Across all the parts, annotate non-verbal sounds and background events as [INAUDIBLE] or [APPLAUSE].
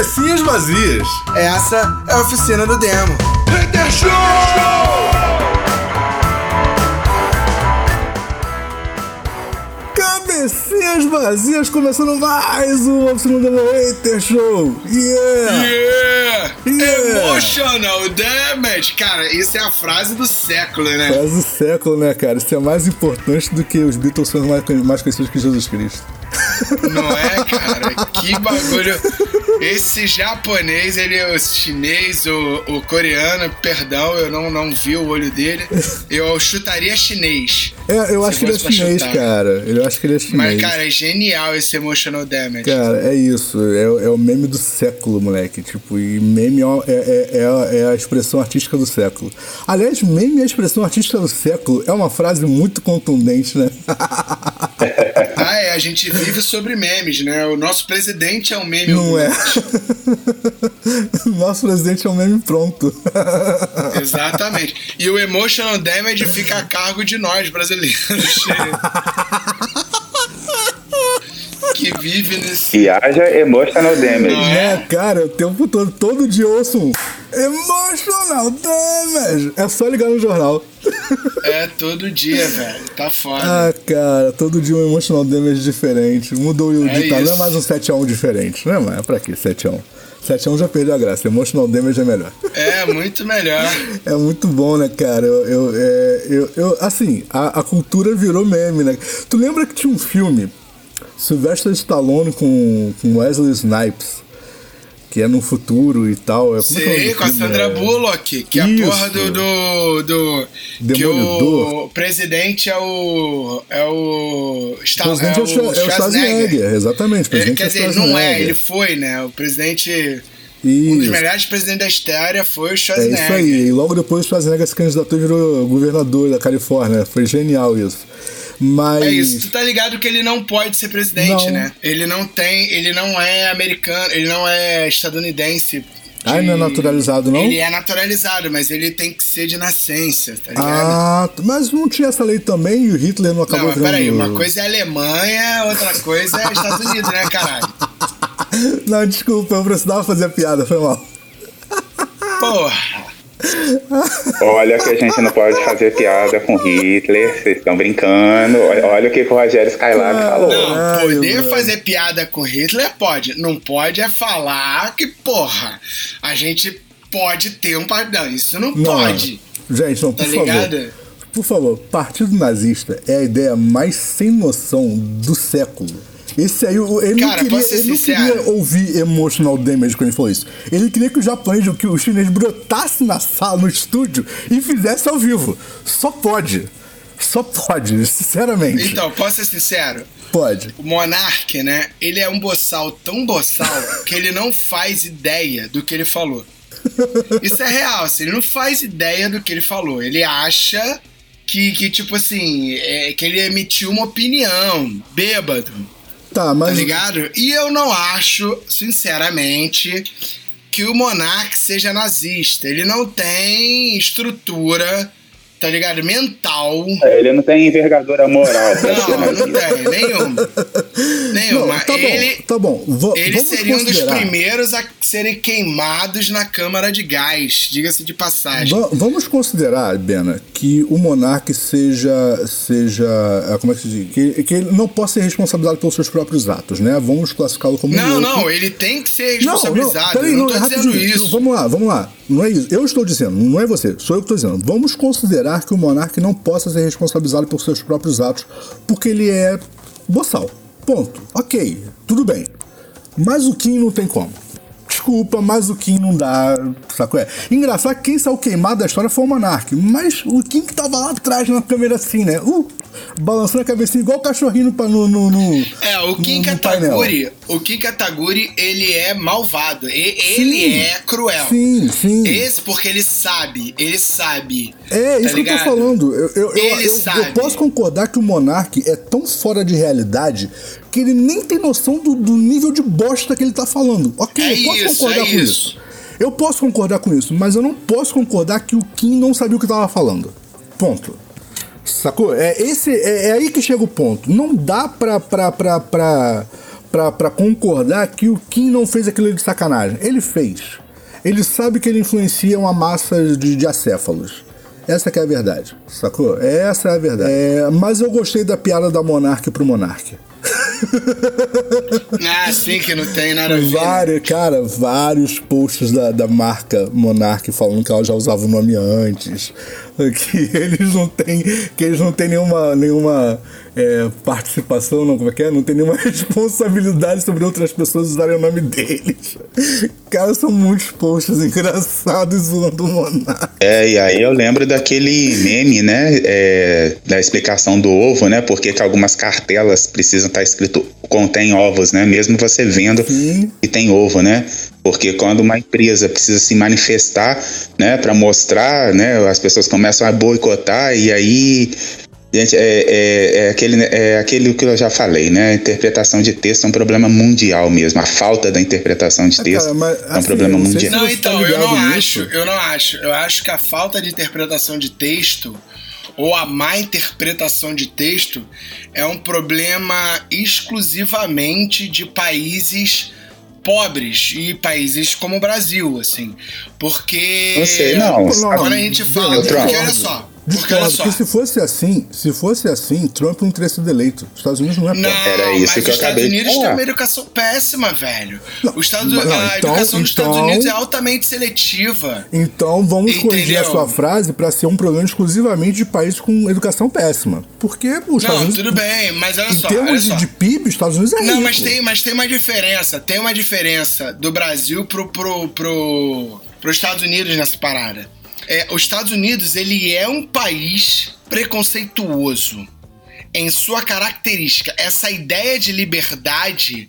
Cabecinhas vazias. Essa é a oficina do demo. Hater Show! Cabecinhas vazias, começando mais um Oficina do Hater Show. Yeah! Yeah! Yeah! Emotional damage! Cara, isso é a frase do século, né? Faz o século, né, cara? Isso é mais importante do que os Beatles são mais, mais conhecidos que Jesus Cristo. Não é, cara? Que bagulho. Esse japonês, ele é o chinês, o, o coreano, perdão, eu não, não vi o olho dele. Eu chutaria chinês. É, eu acho que ele é chinês, chutar. cara. Eu acho que ele é chinês. Mas, cara, é genial esse emotional damage. Cara, é isso. É, é o meme do século, moleque. Tipo, e meme é, é, é, é a- é a expressão artística do século. Aliás, meme é a expressão artística do século. É uma frase muito contundente, né? [LAUGHS] A gente vive sobre memes, né? O nosso presidente é um meme. Não é? [LAUGHS] Nosso presidente é um meme pronto. [LAUGHS] Exatamente. E o emotional damage fica a cargo de nós, brasileiros. [LAUGHS] que vive nesse. E haja emotional damage. É, cara, o tempo todo, todo dia eu ouço um Emotional Damage. É só ligar no jornal. É todo dia, velho. Tá foda. Ah, cara, todo dia um Emotional Damage diferente. Mudou o É ditado, não é mais um 7x1 diferente, né, mano? Pra quê 7x1? 7x1 já perdeu a graça, Emotional Damage é melhor. É, muito melhor. É muito bom, né, cara? Eu, eu, é, eu, eu- assim, a, a cultura virou meme, né? Tu lembra que tinha um filme, Sylvester Stallone com, com Wesley Snipes, que é no futuro e tal. É, é é do com a? Sandra É- Bullock, que é a Isso. porra do. do, do que o Demolidor. presidente é o. É o. Sta- presidente é o, Schwa- é o Schwarzenegger, exatamente. o Ele, presidente quer é dizer, não é, Schwarzenegger. ele foi, né? O presidente. Um dos Isso. melhores presidentes da história foi o É Schwarzenegger. isso aí. E logo depois o Schwarzenegger se candidatou e virou governador da Califórnia. Foi genial isso. Mas. É isso, tu tá ligado que ele não pode ser presidente, Não. né? Ele não tem, ele não é americano, ele não é estadunidense. de- Ah, não é naturalizado, não? Ele é naturalizado, mas ele tem que ser de nascença, tá ligado? Ah, mas não tinha essa lei também e o Hitler não acabou não, mas peraí, uma coisa é Alemanha, outra coisa é Estados [LAUGHS] Unidos, né, caralho? Não, desculpa, eu precisava fazer a piada, foi mal. Porra! Olha que a gente não pode fazer piada com Hitler, vocês estão brincando. Olha, olha o que o Rogério Skylab falou. Não, poder fazer piada com Hitler pode. Não pode é falar que, porra, a gente pode ter um pardão. Isso não, Não, pode. Gente, não, Tá por favor. ligado? Por favor, Partido Nazista é a ideia mais sem noção do século. Esse aí, ele, Cara, não, queria, ele não queria ouvir emotional damage quando ele falou isso. Ele queria que o japonês, que o chinês brotasse na sala, no estúdio e fizesse ao vivo. Só pode. Só pode, [LAUGHS] sinceramente. Então, posso ser sincero? Pode. O Monark, né? Ele é um boçal tão boçal que ele não faz ideia do que ele falou. Isso é real, assim, ele não faz ideia do que ele falou. Ele acha que, que tipo assim, é, que ele emitiu uma opinião, bêbado, Tá, tá mas. ligado? E eu não acho, sinceramente, que o Monark seja nazista. Ele não tem estrutura, tá ligado? Mental. É, Ele não tem envergadura moral Não, não tem, nenhuma. Nenhuma. Não, tá ele, bom, tá bom. Va- ele vamos seria um dos considerar- primeiros a serem queimados na câmara de gás, diga-se de passagem. Va- vamos considerar, Bena, que o monarca seja. seja ah, como é que se diz? Que, que ele não possa ser responsabilizado pelos seus próprios atos, né? Vamos classificá-lo como. Não, um não, ele tem que ser Não, responsabilizado. peraí, eu não tô é dizendo isso. Vamos lá, vamos lá. Não é isso. Eu estou dizendo, não é você, sou eu que estou dizendo. Vamos considerar que o monarca não possa ser responsabilizado por seus próprios atos, porque ele é boçal. Ponto. Ok, tudo bem. Mas o Kim não tem como. Desculpa, mas o Kim não dá. Saco é? Engraçado que quem saiu queimado da história foi o Monark. Mas o Kim que tava lá atrás na câmera assim, né? Uh, balançando a cabecinha igual o cachorrinho no, no, no, É, o Kim no- no. Kataguri, o Kim Kataguri, ele é malvado. E- Sim. ele é cruel. Sim, sim. Esse porque ele sabe, ele sabe. É, isso tá que eu tô ligado? falando. Eu, eu, eu, eu- eu posso concordar que o Monark é tão fora de realidade que ele nem tem noção do, do nível de bosta que ele tá falando. Ok, É eu posso isso, concordar é com isso. isso. Eu posso concordar com isso, mas eu não posso concordar que o Kim não sabia o que tava falando. Ponto. Sacou? É, esse, é, é aí que chega o ponto. Não dá pra, pra, pra, pra, pra, pra concordar que o Kim não fez aquilo de sacanagem. Ele fez. Ele sabe que ele influencia uma massa de, de acéfalos. Essa que é a verdade, sacou? Essa é a verdade. É, mas eu gostei da piada da Monark pro Monark. [LAUGHS] Ah, sim, que não tem nada a ver. cara, vários posts da, da marca Monark falando que ela já usava o nome antes. Que eles não têm. Que eles não têm nenhuma, nenhuma é, participação, não, como é que é? Não tem nenhuma [LAUGHS] responsabilidade sobre outras pessoas usarem o nome deles. Cara, são muitos posts engraçados zoando o Monark. É, e aí eu lembro daquele meme, né? é, da explicação do ovo, né? Porque que algumas cartelas precisam estar escrito contém ovos, né? Mesmo você vendo Sim. que tem ovo, né? Porque quando uma empresa precisa se manifestar, né, para mostrar, né, as pessoas começam a boicotar e aí Gente, é, é, é aquele, é aquele que eu já falei, né? A interpretação de texto é um problema mundial mesmo. A falta da interpretação de Ah, texto cara, mas, é um assim, problema não mundial. Não, você então, tá eu não acho, eu não acho. Eu acho que a falta de interpretação de texto ou a má interpretação de texto é um problema exclusivamente de países pobres e países como o Brasil, assim. Porque Não sei, não. quando a gente fala, porque olha só, Discordo, porque se fosse assim, se fosse assim, Trump não teria sido eleito. Os Estados Unidos não é Não, pobre. Era isso mas que eu os Estados Unidos têm uma educação péssima, velho. Não, Os Estados, não, a então- educação dos Estados então- Unidos é altamente seletiva. Então vamos corrigir a Entendeu? sua frase para ser um problema exclusivamente de países com educação péssima. Porque os Estados Não, Unidos, tudo bem, mas olha em só, olha termos de, só. de PIB, os Estados Unidos é Não, rico. mas tem, mas tem uma diferença. Tem uma diferença do Brasil pro, pro, pro, pros Estados Unidos nessa parada. É, os Estados Unidos, ele é um país preconceituoso em sua característica. Essa ideia de liberdade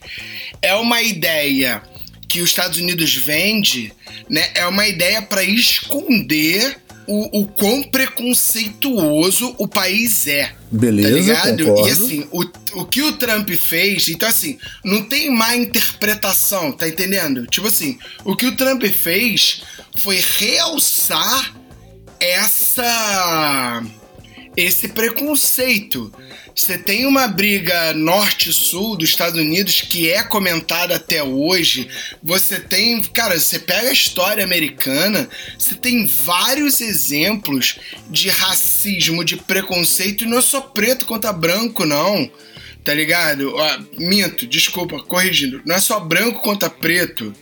é uma ideia que os Estados Unidos vende, né? É uma ideia para esconder o, o quão preconceituoso o país é. Beleza, Tá ligado? concordo. E assim, o, o que o Trump fez, então assim, não tem má interpretação, tá entendendo? Tipo assim, o que o Trump fez foi realçar essa esse preconceito. Você tem uma briga norte-sul dos Estados Unidos que é comentada até hoje. Você tem, cara, você pega a história americana, você tem vários exemplos de racismo, de preconceito, e não é só preto contra branco, não. Tá ligado? Ó, minto, desculpa, corrigindo. Não é só branco contra preto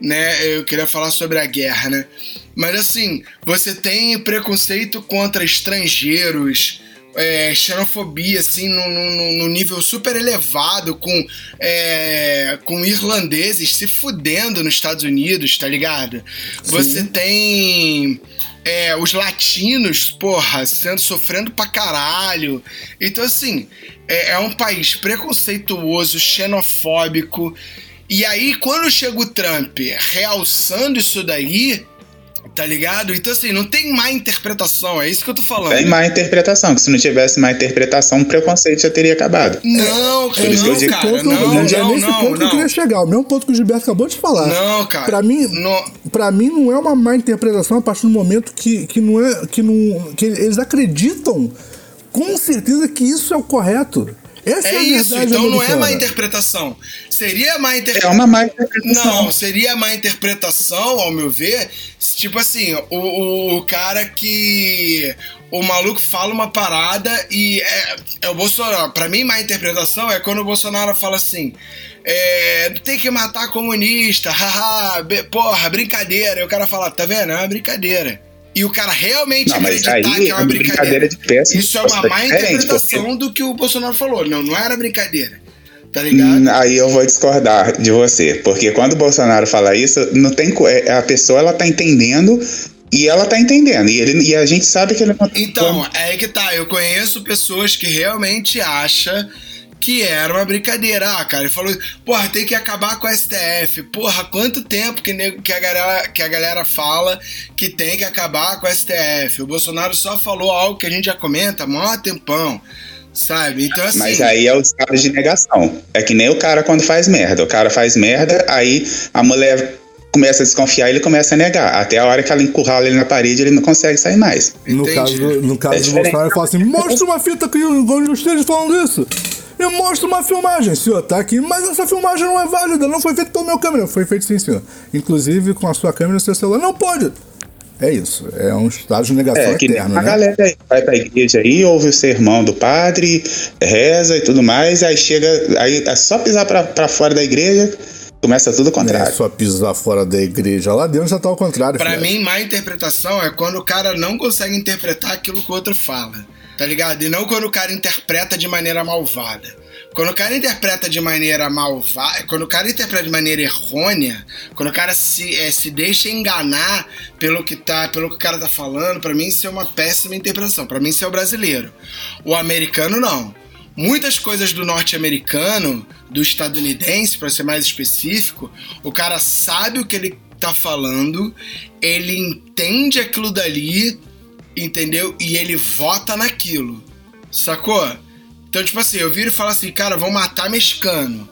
né? Eu queria falar sobre a guerra, né? Mas assim, você tem preconceito contra estrangeiros, é, xenofobia, assim, num, num- num nível super elevado, com, é, com irlandeses se fudendo nos Estados Unidos, tá ligado? Você tem é, os latinos, porra, sendo sofrendo pra caralho. Então, assim, é, é um país preconceituoso, xenofóbico. E aí, quando chega o Trump realçando isso daí, tá ligado? Então, assim, não tem má interpretação, é isso que eu tô falando. Tem má interpretação, que se não tivesse má interpretação, o preconceito já teria acabado. Não, Por isso que eu não, digo- cara, ponto, não, não, não, é não, nesse ponto que eu queria não. chegar. O mesmo ponto que o Gilberto acabou de falar. Não, cara. Pra mim, Não. pra mim não é uma má interpretação a partir do momento que, que não é. Que, não, que eles acreditam com certeza que isso é o correto. Essa é, É isso, então não é má interpretação. Seria má É interpretação. uma má interpretação. Não, seria má interpretação, ao meu ver, se, tipo assim, o, o, o cara que. O maluco fala uma parada e é, é o Bolsonaro. Pra mim, má interpretação é quando o Bolsonaro fala assim. É, tem que matar comunista, [LAUGHS] haha, be- porra, brincadeira. E o cara fala, tá vendo? É uma brincadeira. E o cara realmente Não, acreditar aí que é uma é brincadeira. brincadeira de péssimo Isso é uma má interpretação do que o Bolsonaro falou. Não, não era brincadeira. Tá ligado? Hum, Aí eu vou discordar de você, porque quando o Bolsonaro fala isso, não tem é, a pessoa ela tá entendendo e ela tá entendendo e ele e a gente sabe que ele não Então, é que tá. Eu conheço pessoas que realmente acham que era uma brincadeira. Ah, cara, ele falou, porra, tem que acabar com o STF. Porra, quanto tempo que, nego- que, a galera, que a galera fala que tem que acabar com o STF? O Bolsonaro só falou algo que a gente já comenta há maior tempão, sabe? Então, assim... Mas aí é o estado de negação. É que nem o cara quando faz merda. O cara faz merda, aí a mulher começa a desconfiar e ele começa a negar. Até a hora que ela encurrala ele na parede, ele não consegue sair mais. No Entendi. caso, no caso É do. Bolsonaro, ele fala assim: mostra uma fita que onde eu esteja falando isso. Me mostra uma filmagem, senhor, tá aqui, mas essa filmagem não é válida, não foi feita pelo meu câmera, foi feito sim, senhor. Inclusive com a sua câmera e seu celular. Não pode! É isso, é um estado de negação É, que eterno, a né? galera aí vai pra igreja aí, ouve o sermão do padre, reza e tudo mais, aí chega, aí é só pisar pra, pra fora da igreja, começa tudo ao é contrário. só pisar fora da igreja. Lá dentro já tá ao contrário. Pra filho. mim, má interpretação é quando o cara não consegue interpretar aquilo que o outro fala. Tá ligado? E não quando o cara interpreta de maneira malvada. Quando o cara interpreta de maneira malvada, quando o cara interpreta de maneira errônea, quando o cara se, eh, se deixa enganar pelo que, tá, pelo que o cara tá falando, pra mim isso é uma péssima interpretação. Pra mim isso é o brasileiro. O americano não. Muitas coisas do norte-americano, do estadunidense, para ser mais específico, o cara sabe o que ele tá falando, ele entende aquilo dali, entendeu? E ele vota naquilo. Sacou? Então, tipo assim, eu viro e falo assim, cara, vão matar mexicano.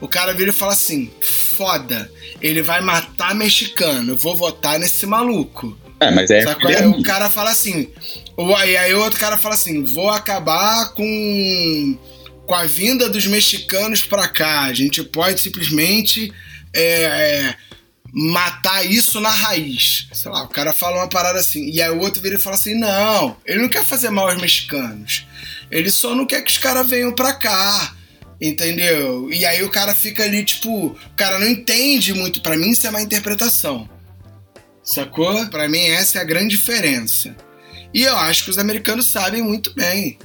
O cara vira e fala assim, foda, ele vai matar mexicano, eu vou votar nesse maluco. É, mas é. Sacou? Aí o cara fala assim. o- Aí, aí o outro cara fala assim: vou acabar com, com a vinda dos mexicanos pra cá. A gente pode simplesmente é, é, matar isso na raiz. Sei lá, o cara fala uma parada assim. E aí o outro vira e fala assim: não, ele não quer fazer mal aos mexicanos. Ele só não quer que os caras venham pra cá. Entendeu? E aí o cara fica ali, tipo, o cara não entende muito. Pra mim, isso é uma interpretação. Sacou? Pra mim, essa é a grande diferença. E eu acho que os americanos sabem muito bem.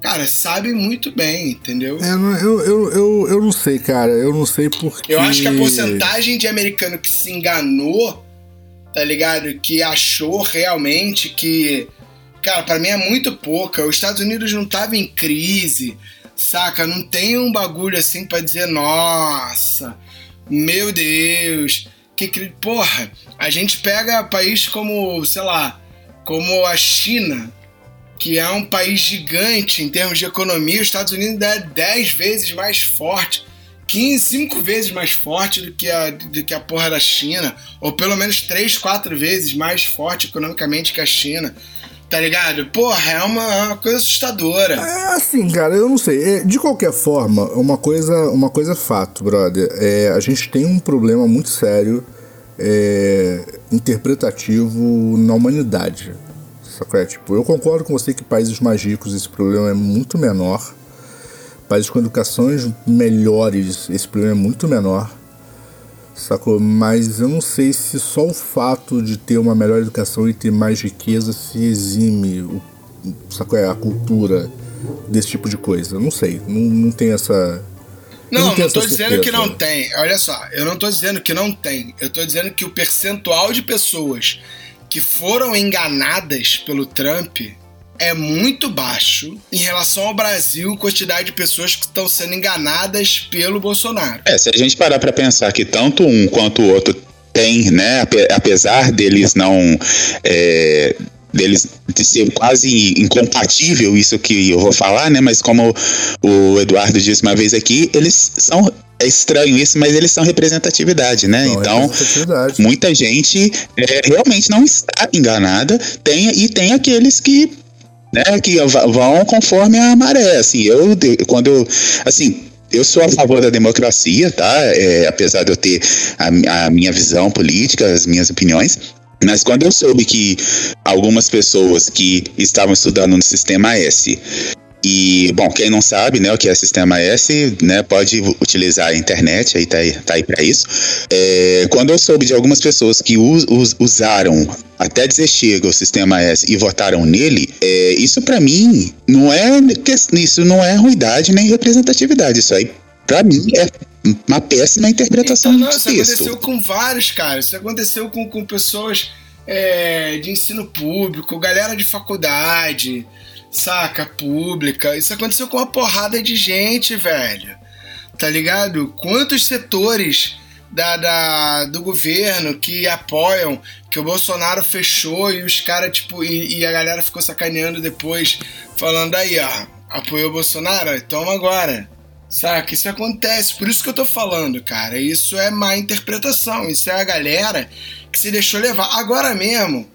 Cara, sabem muito bem, entendeu? É, eu, eu, eu, eu não sei, cara. Eu não sei porque. Eu acho que a porcentagem de americano que se enganou, tá ligado? Que achou realmente que. Cara, pra mim é muito pouca. Os Estados Unidos não tava em crise, saca? Não tem um bagulho assim pra dizer, nossa, meu Deus. Que, porra, a gente pega país como, sei lá, como a China, que é um país gigante em termos de economia, os Estados Unidos é 10 vezes mais forte, 15, 5 vezes mais forte do que, a, do que a porra da China, ou pelo menos 3, 4 vezes mais forte economicamente que a China. Tá ligado? Porra, é uma, é uma coisa assustadora. É assim, cara, eu não sei. É, De qualquer forma, uma coisa, uma coisa é fato, brother. É, a gente tem um problema muito sério é, interpretativo na humanidade. Sacou? É, tipo, eu concordo com você que países mais ricos esse problema é muito menor. Países com educações melhores, esse problema é muito menor. Sacou? Mas eu não sei se só o fato de ter uma melhor educação e ter mais riqueza se exime o, sacou? É, a cultura desse tipo de coisa. Eu não sei. Não, não tem essa. Não, não, tô essa dizendo que não tem. Olha só, eu não tô dizendo que não tem. Eu tô dizendo que o percentual de pessoas que foram enganadas pelo Trump é muito baixo em relação ao Brasil, quantidade de pessoas que estão sendo enganadas pelo Bolsonaro. É, se a gente parar pra pensar que tanto um quanto o outro tem, né, ape- apesar deles não. é, deles de ser quase incompatível isso que eu vou falar, né? Mas como o Eduardo disse uma vez aqui, eles são. É estranho isso, mas eles são representatividade, né? Não, então, representatividade. muita gente é, realmente não está enganada. Tem, e tem aqueles que né, que vão conforme a maré, assim, eu, quando eu, assim, eu sou a favor da democracia, tá, é, apesar de eu ter a, a minha visão política, as minhas opiniões, mas quando eu soube que algumas pessoas que estavam estudando no Sistema S e, bom, quem não sabe, né, o que é Sistema S, né, pode utilizar a internet, aí tá aí, tá aí pra isso. É, quando eu soube de algumas pessoas que us- us- usaram até dizer chega o Sistema S e votaram nele, é, isso pra mim não é isso não é ruidade nem representatividade, isso aí pra mim é uma péssima interpretação Então, não, do isso aconteceu com vários, cara. Isso aconteceu com, com pessoas é, de ensino público, galera de faculdade, saca? Pública. Isso aconteceu com uma porrada de gente, velho. Tá ligado? Quantos setores da, da- do governo que apoiam que o Bolsonaro fechou e os caras, tipo, e, e a galera ficou sacaneando depois, falando aí, ó, apoiou o Bolsonaro? Toma agora. Saca? Isso acontece. Por isso que eu tô falando, cara. Isso é má interpretação. Isso é a galera que se deixou levar. Agora mesmo,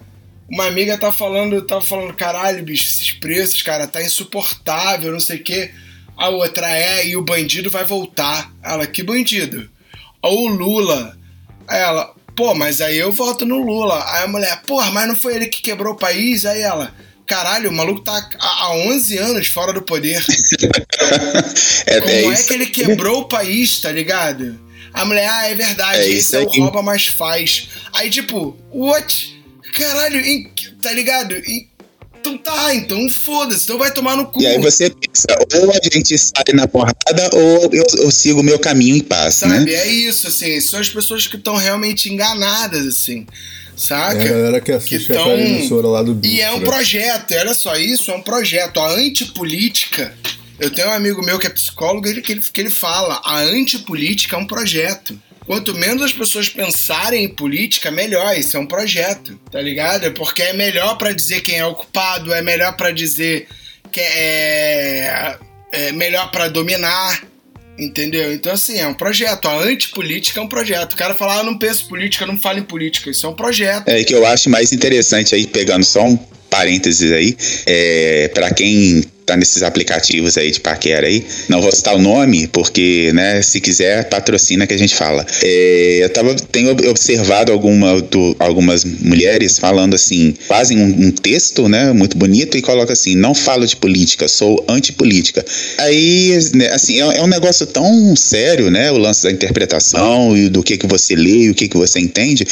uma amiga tá falando, tá falando, caralho, bicho, esses preços, cara, tá insuportável, não sei o quê. A outra é, e o bandido vai voltar. Ela, que bandido? Ou o Lula. Ela, pô, mas aí eu voto no Lula. Aí a mulher, porra, mas não foi ele que quebrou o país? Aí ela, caralho, o maluco tá há 11 anos fora do poder. [LAUGHS] é, Como é, é que ele quebrou o país, tá ligado? A mulher, ah, é verdade, é esse é o rouba, mas faz. Aí, tipo, what? Caralho, tá ligado? Então tá, então foda-se, então vai tomar no cu. E aí você pensa, ou a gente sai na porrada, ou eu, eu sigo o meu caminho em paz, Sabe, né? é isso, assim, são as pessoas que estão realmente enganadas, assim. Saca? É a galera que assiste que tão... a emissora lá do bicho, E é um né? projeto, olha só, isso é um projeto. A antipolítica. Eu tenho um amigo meu que é psicólogo, ele, que, ele, que ele fala: a antipolítica é um projeto. Quanto menos as pessoas pensarem em política, melhor. Isso é um projeto, tá ligado? Porque é melhor para dizer quem é ocupado, é melhor para dizer que é, é melhor para dominar, entendeu? Então, assim, é um projeto. A antipolítica é um projeto. O cara fala, ah, não penso política, não falo em política. Isso é um projeto. É que eu acho mais interessante aí, pegando só um parênteses aí, é, para quem tá nesses aplicativos aí de paquera aí. Não vou citar o nome, porque, né, se quiser, patrocina que a gente fala. É, eu tava, tenho observado alguma, do, algumas mulheres falando assim, fazem um, um, texto, né, muito bonito e coloca assim, não falo de política, sou antipolítica. Aí, né, assim, é, é, um negócio tão sério, né, o lance da interpretação e do que que você lê e o que que você entende,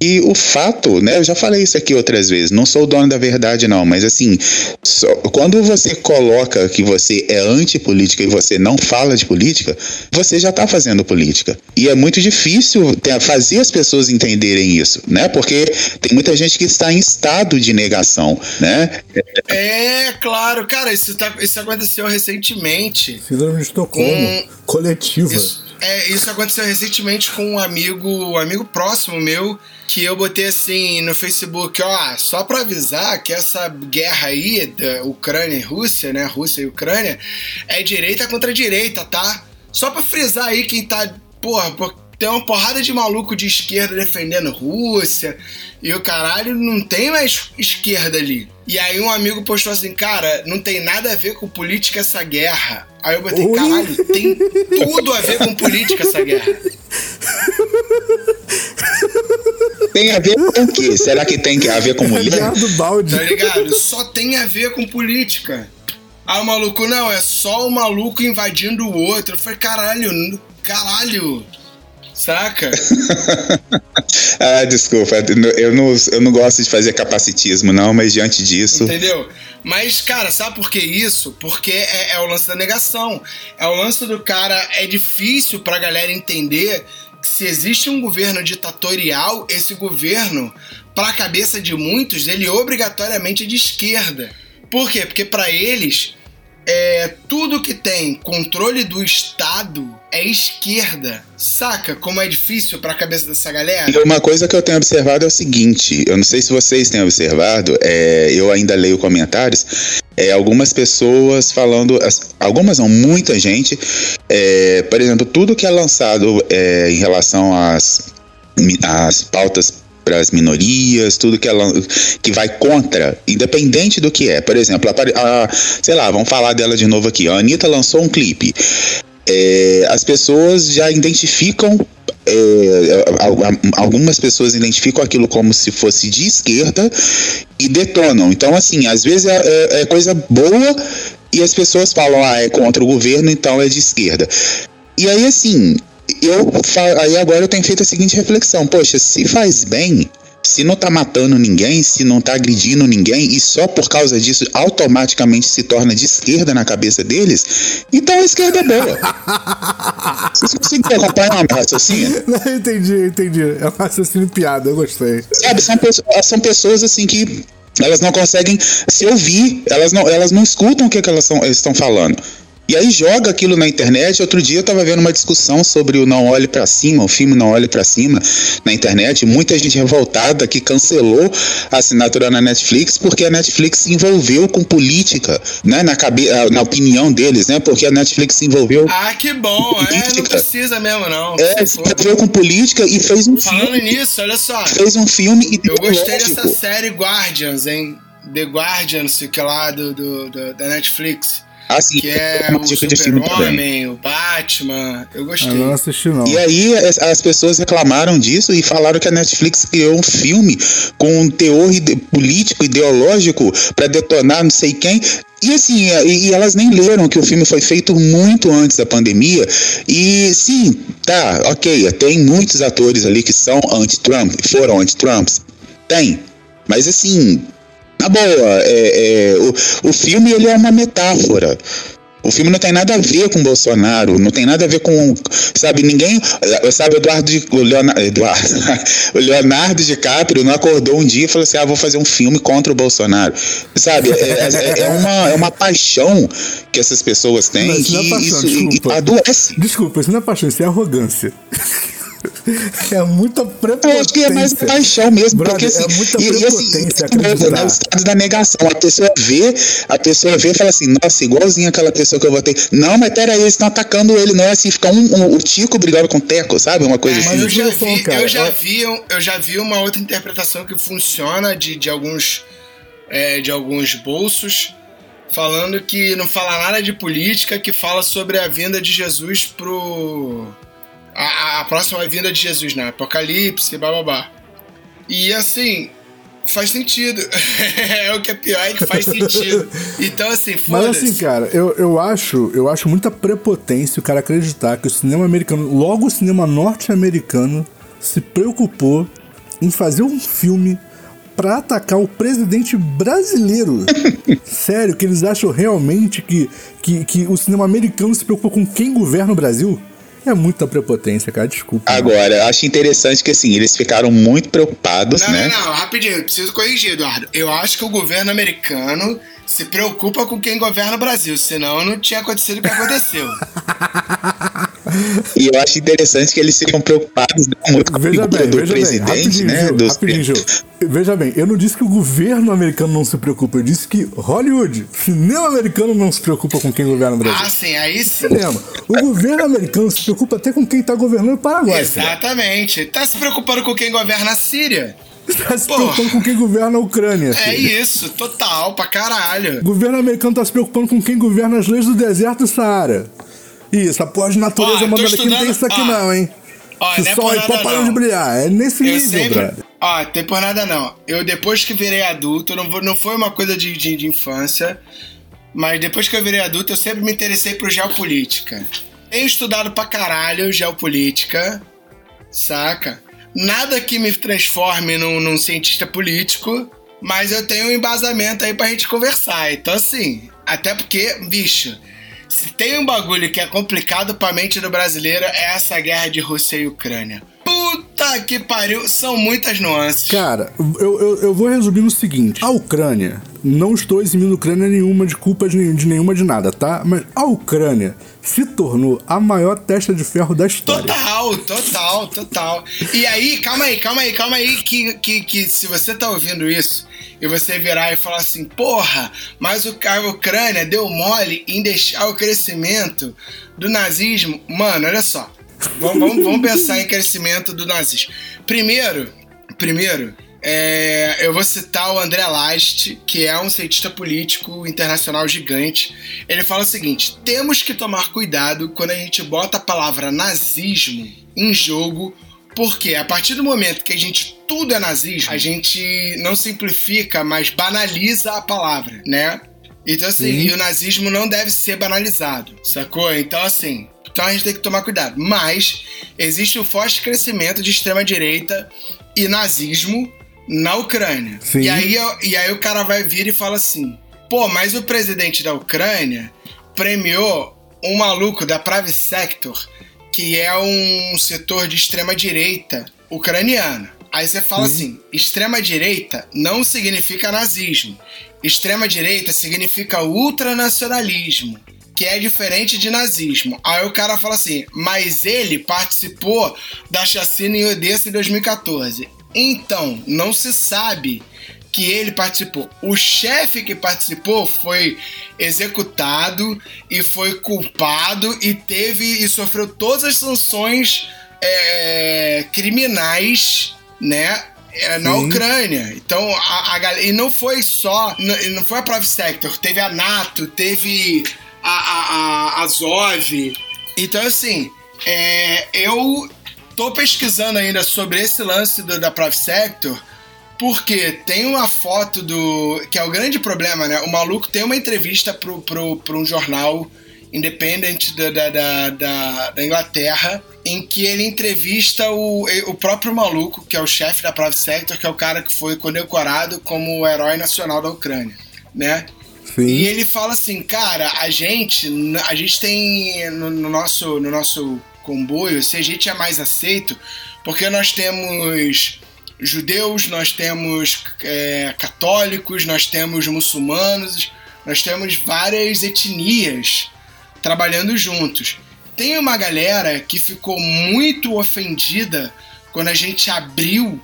e o fato, né, eu já falei isso aqui outras vezes, não sou o dono da verdade não, mas assim, só, quando você coloca que você é antipolítica e você não fala de política, você já está fazendo política. E é muito difícil ter, fazer as pessoas entenderem isso, né? Porque tem muita gente que está em estado de negação, né? É, claro, cara, isso, tá, isso aconteceu recentemente. Síndrome de Estocolmo, coletiva. Isso, é, isso aconteceu recentemente com um amigo, um amigo próximo meu, que eu botei assim no Facebook, ó, só para avisar que essa guerra aí da Ucrânia e Rússia, né, Rússia e Ucrânia, é direita contra direita, tá? Só para frisar aí quem tá, porra, tem uma porrada de maluco de esquerda defendendo Rússia e o caralho não tem mais esquerda ali. E aí um amigo postou assim, cara, não tem nada a ver com política essa guerra. Aí eu botei, Oi? caralho, tem tudo a ver com política essa guerra. Tem a ver com o quê? Será que tem a ver com [LAUGHS] mulher? do balde. Tá ligado? Só tem a ver com política. Aí o maluco, não, é só o maluco invadindo o outro. Eu falei, caralho, caralho. Saca? [LAUGHS] ah, desculpa, eu não, eu não gosto de fazer capacitismo, não, mas diante disso. Entendeu? Mas, cara, sabe por que isso? Porque é, é o lance da negação. É o lance do cara. É difícil pra galera entender que se existe um governo ditatorial, esse governo, para a cabeça de muitos, ele obrigatoriamente é de esquerda. Por quê? Porque para eles é, tudo que tem controle do Estado é esquerda. Saca como é difícil para a cabeça dessa galera? E uma coisa que eu tenho observado é o seguinte: eu não sei se vocês têm observado, é, eu ainda leio comentários, é, algumas pessoas falando, algumas não, muita gente, é, por exemplo, tudo que é lançado é, em relação às, às pautas as minorias, tudo que, ela, que vai contra, independente do que é. Por exemplo, a, a, sei lá, vamos falar dela de novo aqui. A Anitta lançou um clipe. É, as pessoas já identificam é, algumas pessoas identificam aquilo como se fosse de esquerda e detonam. Então, assim, às vezes é, é, é coisa boa e as pessoas falam, ah, é contra o governo, então é de esquerda. E aí, assim, eu aí agora eu tenho feito a seguinte reflexão: poxa, se faz bem, se não tá matando ninguém, se não tá agredindo ninguém e só por causa disso automaticamente se torna de esquerda na cabeça deles, então a esquerda é boa. [LAUGHS] Vocês conseguem acompanhar meu raciocínio? Não, entendi, entendi. É um raciocínio piada, eu gostei. Sabe, são, são pessoas assim que elas não conseguem se ouvir, elas não, elas não escutam o que, que elas estão falando. E aí joga aquilo na internet. Outro dia eu tava vendo uma discussão sobre o Não Olhe para Cima, o filme Não Olhe para Cima na internet. Muita gente revoltada que cancelou a assinatura na Netflix porque a Netflix se envolveu com política, né? Na, cabe ah, na opinião deles, né? Porque a Netflix se envolveu. Ah, que bom! É, não precisa mesmo, não. É, se envolveu com política e fez um Falando filme. Falando nisso, olha só. Fez um filme e Eu gostei dessa série Guardians, hein? The Guardians, que lá do, do, do da Netflix Assim, que é o. Super-Homem, o Batman. Eu gostei. Eu não assisti, não. E aí as, as pessoas reclamaram disso e falaram que a Netflix criou um filme com um teor ide- político, ideológico, pra detonar não sei quem. E assim, e, e elas nem leram que o filme foi feito muito antes da pandemia. E sim, tá, ok, tem muitos atores ali que são anti-Trump, foram anti-Trumps. Tem. Mas assim, na boa, é, é, o, o filme ele é uma metáfora. O filme não tem nada a ver com Bolsonaro, não tem nada a ver com, sabe, ninguém, sabe, Eduardo, de- o Leonardo, [LAUGHS] Eduardo, o Leonardo DiCaprio não acordou um dia e falou assim, ah, vou fazer um filme contra o Bolsonaro, sabe, é, é- é uma, é uma paixão que essas pessoas têm Mas isso não é paixão, isso desculpa. adoece. Desculpa, isso não é paixão, isso é arrogância. [LAUGHS] é muita Eu prepotência. acho que é mais paixão mesmo, Brother, porque assim, é muita e, e assim, prepotência né, o estado da negação. A pessoa vê, a pessoa vê e fala assim, nossa, igualzinho aquela pessoa que eu votei. Não, mas peraí, eles estão atacando ele, não é assim, fica um, um- o Tico brigando com o Teco, sabe? Uma coisa É, assim. eu, já Mas vi, eu, já vi, eu já vi uma outra interpretação que funciona de, de alguns é, de alguns bolsos falando que não fala nada de política, que fala sobre a vinda de Jesus pro a, a próxima vinda de Jesus, né? Apocalipse, bababá. E assim, faz sentido. [LAUGHS] é o que é pior é que faz sentido. [LAUGHS] Então assim, Mas foda-se. assim, cara, eu, eu acho eu acho muita prepotência o cara acreditar que o cinema americano, logo o cinema norte-americano, se preocupou em fazer um filme pra atacar o presidente brasileiro. [LAUGHS] Sério, que eles acham realmente que, que, que o cinema americano se preocupa com quem governa o Brasil? É muita prepotência, cara, desculpa. Agora, eu acho interessante que assim, eles ficaram muito preocupados, Não, né? não, não, rapidinho, eu preciso corrigir, Eduardo. Eu acho que o governo americano se preocupa com quem governa o Brasil, senão não tinha acontecido o que aconteceu. [LAUGHS] E eu acho interessante que eles ficam preocupados né, muito com Veja bem, do veja bem, presidente, rapidinho, né? Gil, Dos- rapidinho, Gil. Veja bem, eu não disse que o governo americano não se preocupa, eu disse que Hollywood, cinema americano não se preocupa com quem governa o Brasil. ah, sim, aí sim. Cinema. O governo americano se preocupa até com quem tá governando o Paraguai. filho. Exatamente. Tá se preocupando com quem governa a Síria? Tá se Porra. preocupando com quem governa a Ucrânia. É filho. isso, total, pra caralho. O governo americano tá se preocupando com quem governa as leis do deserto do Saara. Isso, a porra de natureza Ó, eu tô manda aqui não tem isso aqui não, hein? Ó, Se é sol pô parou não. de brilhar. É nesse Eu nível, sempre. brother. Ó, tem por nada não. Eu depois que virei adulto, não, vou- não foi uma coisa de, de, de infância, mas depois que eu virei adulto, eu sempre me interessei por geopolítica. Tenho estudado pra caralho geopolítica, saca? Nada que me transforme num, num cientista político, mas eu tenho um embasamento aí pra gente conversar. Então, assim, até porque, bicho, se tem um bagulho que é complicado pra mente do brasileiro, é essa guerra de Rússia e Ucrânia. Puta que pariu, são muitas nuances. Cara, eu, eu, eu vou resumir no seguinte: a Ucrânia, não estou eximindo a Ucrânia nenhuma de culpa de, de nenhuma de nada, tá? Mas a Ucrânia se tornou a maior testa de ferro da história. Total, total, total. E aí, calma aí, calma aí, calma aí, que, que, que se você tá ouvindo isso e você virar e falar assim, porra, mas o, a Ucrânia deu mole em deixar o crescimento do nazismo. Mano, olha só. Vamos, vamos, vamos pensar em crescimento do nazismo. Primeiro, primeiro, é, eu vou citar o André Last, que é um cientista político internacional gigante. Ele fala o seguinte: temos que tomar cuidado quando a gente bota a palavra nazismo em jogo, porque a partir do momento que a gente tudo é nazismo, a gente não simplifica, mas banaliza a palavra, né? Então, assim, e o nazismo não deve ser banalizado, sacou? Então, assim, então a gente tem que tomar cuidado. Mas existe um forte crescimento de extrema-direita e nazismo na Ucrânia. Sim. E aí, e aí o cara vai vir e fala assim: pô, mas o presidente da Ucrânia premiou um maluco da Pravi Sector, que é um setor de extrema-direita ucraniano. Aí você fala assim: extrema-direita não significa nazismo. Extrema-direita significa ultranacionalismo, que é diferente de nazismo. Aí o cara fala assim: mas ele participou da chacina em Odessa em 2014. Então, não se sabe que ele participou. O chefe que participou foi executado e foi culpado e teve e sofreu todas as sanções é, criminais, né? é, Na Sim. Ucrânia. Então, a, a e não foi só. Não foi a Private Sector, teve a NATO, teve a, a, a Azov. Então, assim, é, eu tô pesquisando ainda sobre esse lance do, da Private Sector, porque tem uma foto do. que é o grande problema, né? O maluco tem uma entrevista pro, pro, pro um jornal independent da, da, da, da, da Inglaterra, em que ele entrevista o, o próprio maluco, que é o chefe da Private Sector, que é o cara que foi condecorado como o herói nacional da Ucrânia, né? Sim. E ele fala assim, cara, a gente, a gente tem no, no nosso, no nosso comboio, se a gente é mais aceito, porque nós temos judeus, nós temos é, católicos, nós temos muçulmanos, nós temos várias etnias trabalhando juntos. Tem uma galera que ficou muito ofendida quando a gente abriu,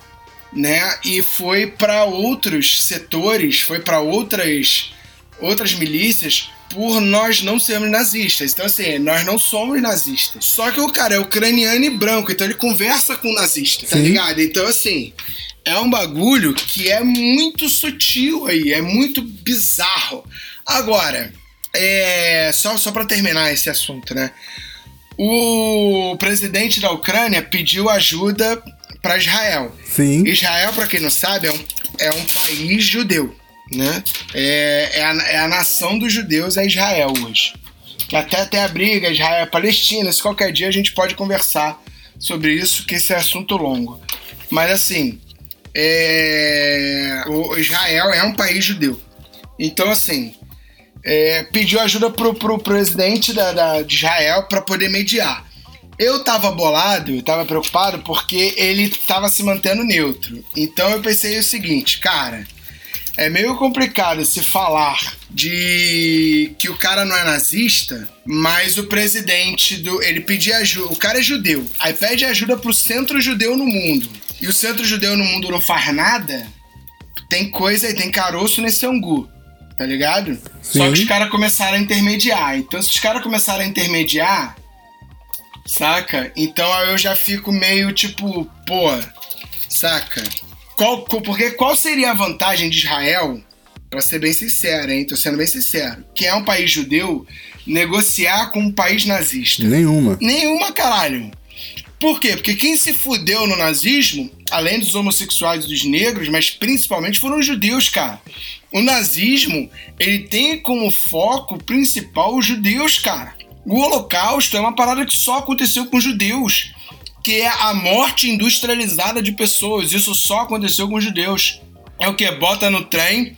né, e foi para outros setores, foi para outras outras milícias por nós não sermos nazistas. Então, assim, nós não somos nazistas. Só que o cara é ucraniano e branco, então ele conversa com nazista, tá ligado? Então, assim, é um bagulho que é muito sutil aí, é muito bizarro. Agora, é, só, só para terminar esse assunto, né? O presidente da Ucrânia pediu ajuda para Israel. Sim. Israel, para quem não sabe, é um, é um país judeu, né? É, é, a, é a nação dos judeus, é Israel hoje. Até tem a briga Israel-Palestina, se qualquer dia a gente pode conversar sobre isso, que esse é assunto longo. Mas assim, é, o Israel é um país judeu. Então, assim, é, pediu ajuda pro, pro presidente da, da- de Israel para poder mediar. Eu tava bolado, eu tava preocupado porque ele tava se mantendo neutro. Então eu pensei o seguinte, cara, é meio complicado se falar de que o cara não é nazista, mas o presidente do. Ele pedia ajuda. O cara é judeu. Aí pede ajuda pro centro judeu no mundo. E o centro judeu no mundo não faz nada. Tem coisa e tem caroço nesse angu. Tá ligado? Só Sim. que os caras começaram a intermediar. Então, se os caras começaram a intermediar, saca? Então eu já fico meio tipo, pô, saca? Qual, porque qual seria a vantagem de Israel, pra ser bem sincero, hein? Tô sendo bem sincero, que é um país judeu, negociar com um país nazista? Nenhuma. Nenhuma, caralho. Por quê? Porque quem se fudeu no nazismo, além dos homossexuais e dos negros, mas principalmente foram os judeus, cara. O nazismo, ele tem como foco principal os judeus, cara. O holocausto é uma parada que só aconteceu com os judeus, que é a morte industrializada de pessoas. Isso só aconteceu com os judeus. É o que? Bota no trem,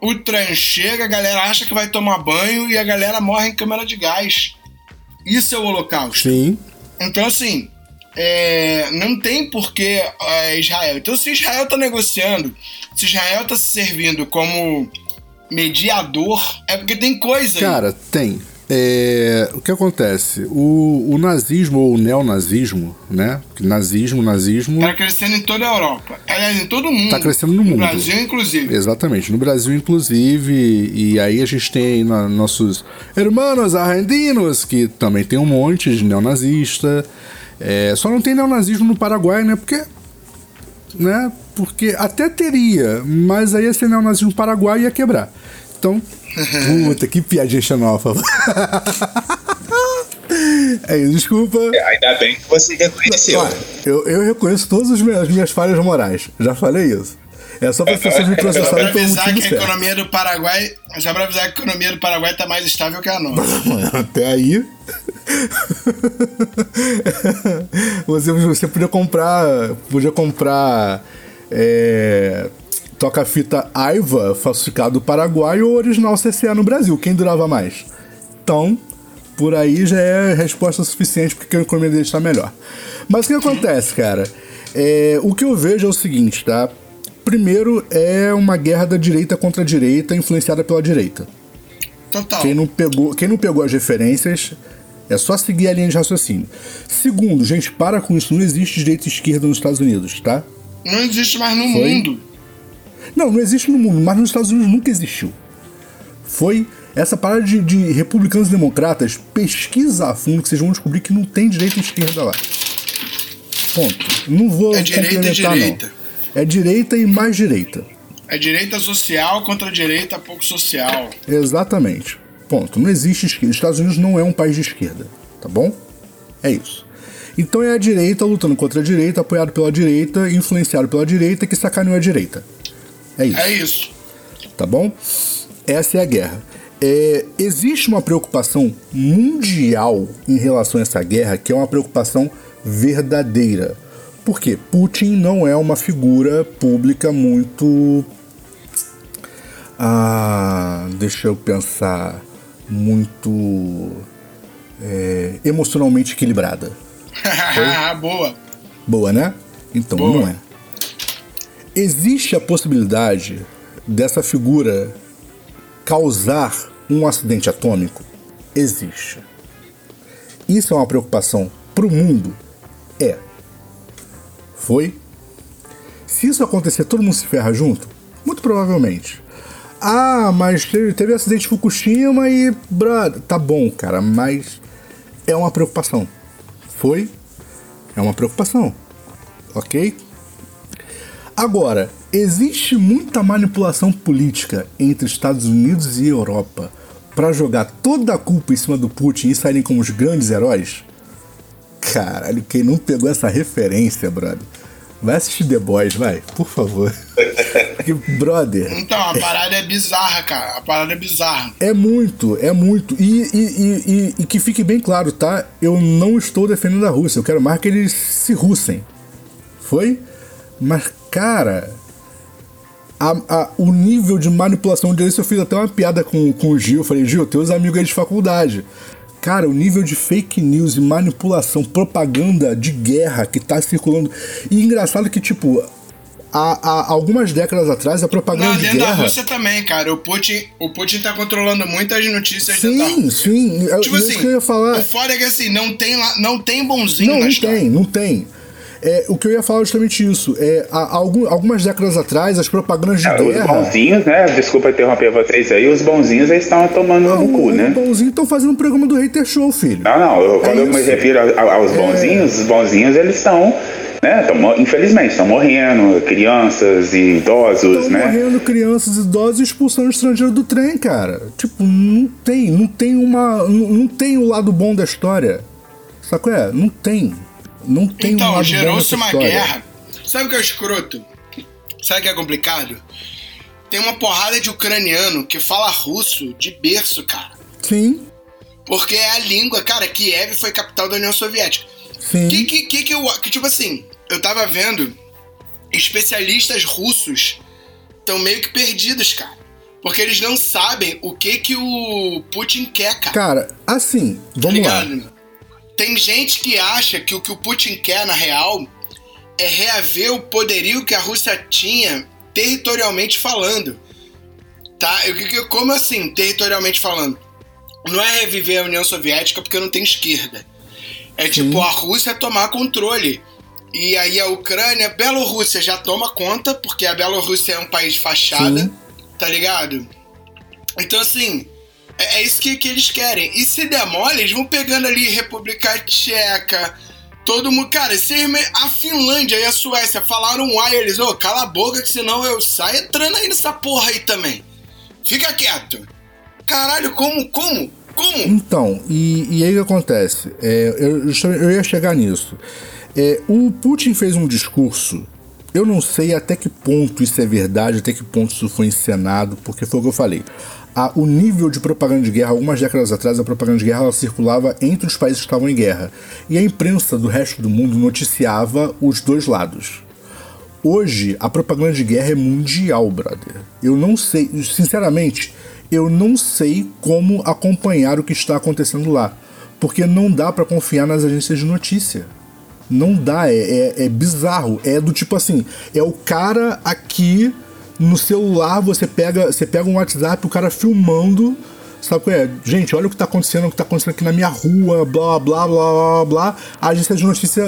o trem chega, a galera acha que vai tomar banho e a galera morre em câmara de gás. Isso é o holocausto. Sim. Então, assim, é, não tem porquê é, Israel. Então, se Israel tá negociando, se Israel tá se servindo como mediador, é porque tem coisa aí. Cara, tem. É, o que acontece? O, o nazismo ou o neonazismo, né? Nazismo, nazismo. Tá crescendo em toda a Europa. Aliás, em todo o mundo. Tá crescendo no mundo. Brasil, inclusive. Exatamente, no Brasil, inclusive, e aí a gente tem na- nossos hermanos argentinos, que também tem um monte de neonazista. É, só não tem neonazismo no Paraguai, né? Porque. Né? Porque até teria, mas aí ia ser neonazismo no Paraguai e ia quebrar. Então. Puta, que piadinha xenófoba. é isso, desculpa. Ainda bem que você reconheceu. Olha, eu, eu reconheço todas as minhas, as minhas falhas morais. Já falei isso. É só para as pessoas me pra processarem pelo avisar motivo que a certo. economia do Paraguai. Só pra avisar que a economia do Paraguai tá mais estável que a nossa. [LAUGHS] Até aí. [LAUGHS] você, você podia comprar. Podia comprar. É, Toca-fita Aiva falsificado do Paraguai ou original CCA no Brasil. Quem durava mais? Então, por aí já é resposta suficiente porque a economia deles está melhor. Mas o que acontece, cara? É, o que eu vejo é o seguinte, tá? Primeiro, é uma guerra da direita contra a direita, influenciada pela direita. Total. Quem não pegou, quem não pegou as referências, é só seguir a linha de raciocínio. Segundo, gente, para com isso. Não existe direita e esquerda nos Estados Unidos, tá? Não existe mais no Foi? mundo. Não, não existe no mundo, mas nos Estados Unidos nunca existiu. Foi essa parada de, de republicanos e democratas, pesquisa a fundo que vocês vão descobrir que não tem direita e esquerda lá. Ponto. Não vou É direita não. É direita e mais direita. É direita social contra direita pouco social. Exatamente. Ponto. Não existe esquerda. Os Estados Unidos não é um país de esquerda, tá bom? É isso. Então é a direita lutando contra a direita, apoiado pela direita, influenciado pela direita, que sacaneou a direita. É isso. É isso. Tá bom? Essa é a guerra. É, existe uma preocupação mundial em relação a essa guerra, que é uma preocupação verdadeira. Por quê? Putin não é uma figura pública muito. Ah, deixa eu pensar. Muito. É, emocionalmente equilibrada. [LAUGHS] Boa. Boa, né? Então, Boa. não é. Existe a possibilidade dessa figura causar um acidente atômico? Existe. Isso é uma preocupação para o mundo? É. Foi? Se isso acontecer, todo mundo se ferra junto? Muito provavelmente. Ah, mas teve, acidente de Fukushima e. Brother, tá bom, cara, mas é uma preocupação. Foi? É uma preocupação. Ok? Agora, existe muita manipulação política entre Estados Unidos e Europa para jogar toda a culpa em cima do Putin e saírem como os grandes heróis? Caralho, quem não pegou essa referência, brother? Vai assistir The Boys, vai, por favor. [LAUGHS] Porque, brother. Então, a parada é bizarra, cara. A parada é bizarra. É muito, é muito. E, e, e, e, e que fique bem claro, tá? Eu não estou defendendo a Rússia. Eu quero mais que eles se russem. Foi? Mas, cara, a, a, o nível de manipulação deles, eu fiz até uma piada com, com o Gil. Eu falei, Gil, teus amigos aí de faculdade. Cara, o nível de fake news e manipulação, propaganda de guerra que tá circulando. E engraçado que, tipo, há, há algumas décadas atrás, a propaganda Não, de dentro da guerra. Rússia também, cara. O Putin, o Putin tá controlando muitas notícias dentro da Sim, sim. é Tipo isso assim, que eu ia falar. o foda é que assim, não tem, lá, não tem bonzinho Não, não história. tem, não tem. É, o que eu ia falar é justamente isso. É, há algum- algumas décadas atrás, as propagandas de Ah, Os guerra. bonzinhos, né? Desculpa interromper vocês aí. Os bonzinhos eles estão tomando no cu, Os né? bonzinhos estão fazendo um programa do Hater Show, filho. Não, não. eu- quando eu me É refiro aos bonzinhos, os bonzinhos eles estão, né? Tão, infelizmente, estão morrendo, crianças e idosos, Estão né? morrendo crianças, idosos e expulsando estrangeiro do trem, cara. Tipo, não tem, não tem uma. Não, não tem o lado bom da história. Sabe qual é? Não tem. Não tem Então, gerou-se uma história. guerra. Sabe o que é escroto? Sabe o que é complicado? Tem uma porrada de ucraniano que fala russo de berço, cara. Sim, Porque é a língua, cara, Kiev foi capital da União Soviética. sim. Que, que, que, que eu. Que, tipo assim, eu tava vendo especialistas russos estão meio que perdidos, cara. Porque eles não sabem o que que o Putin quer, cara. Cara, assim, Tá vamos lá. Tem gente que acha que o que o Putin quer, na real, é reaver o poderio que a Rússia tinha territorialmente falando. Tá? Eu, como assim, territorialmente falando? Não é reviver a União Soviética porque não tem esquerda. É tipo a Rússia tomar controle. E aí a Ucrânia, Bielorrússia já toma conta, porque a Bielorrússia é um país de fachada, Sim. tá ligado? Então assim, é, é isso que, que eles querem. E se der mole, eles vão pegando ali República Tcheca, todo mundo. Cara, a Finlândia e a Suécia falaram um ai, eles, ô, cala a boca, que senão eu saio entrando aí nessa porra aí também. Fica quieto. Caralho, como, como, como? Então, e, e aí o que acontece? É, eu, eu ia chegar nisso. É, o Putin fez um discurso. Eu não sei até que ponto isso é verdade, até que ponto isso foi encenado, porque foi o que eu falei. A- o nível de propaganda de guerra, algumas décadas atrás, a propaganda de guerra circulava entre os países que estavam em guerra. E a imprensa do resto do mundo noticiava os dois lados. Hoje, a propaganda de guerra é mundial, brother. Eu não sei, sinceramente, eu não sei como acompanhar o que está acontecendo lá. Porque não dá pra confiar nas agências de notícia. Não dá, é, é, é bizarro. É do tipo assim, é o cara aqui no celular, você pega, você pega um WhatsApp, o cara filmando, sabe qual é? Gente, olha o que tá acontecendo, o que tá acontecendo aqui na minha rua, blá blá blá blá blá. A agência de notícia,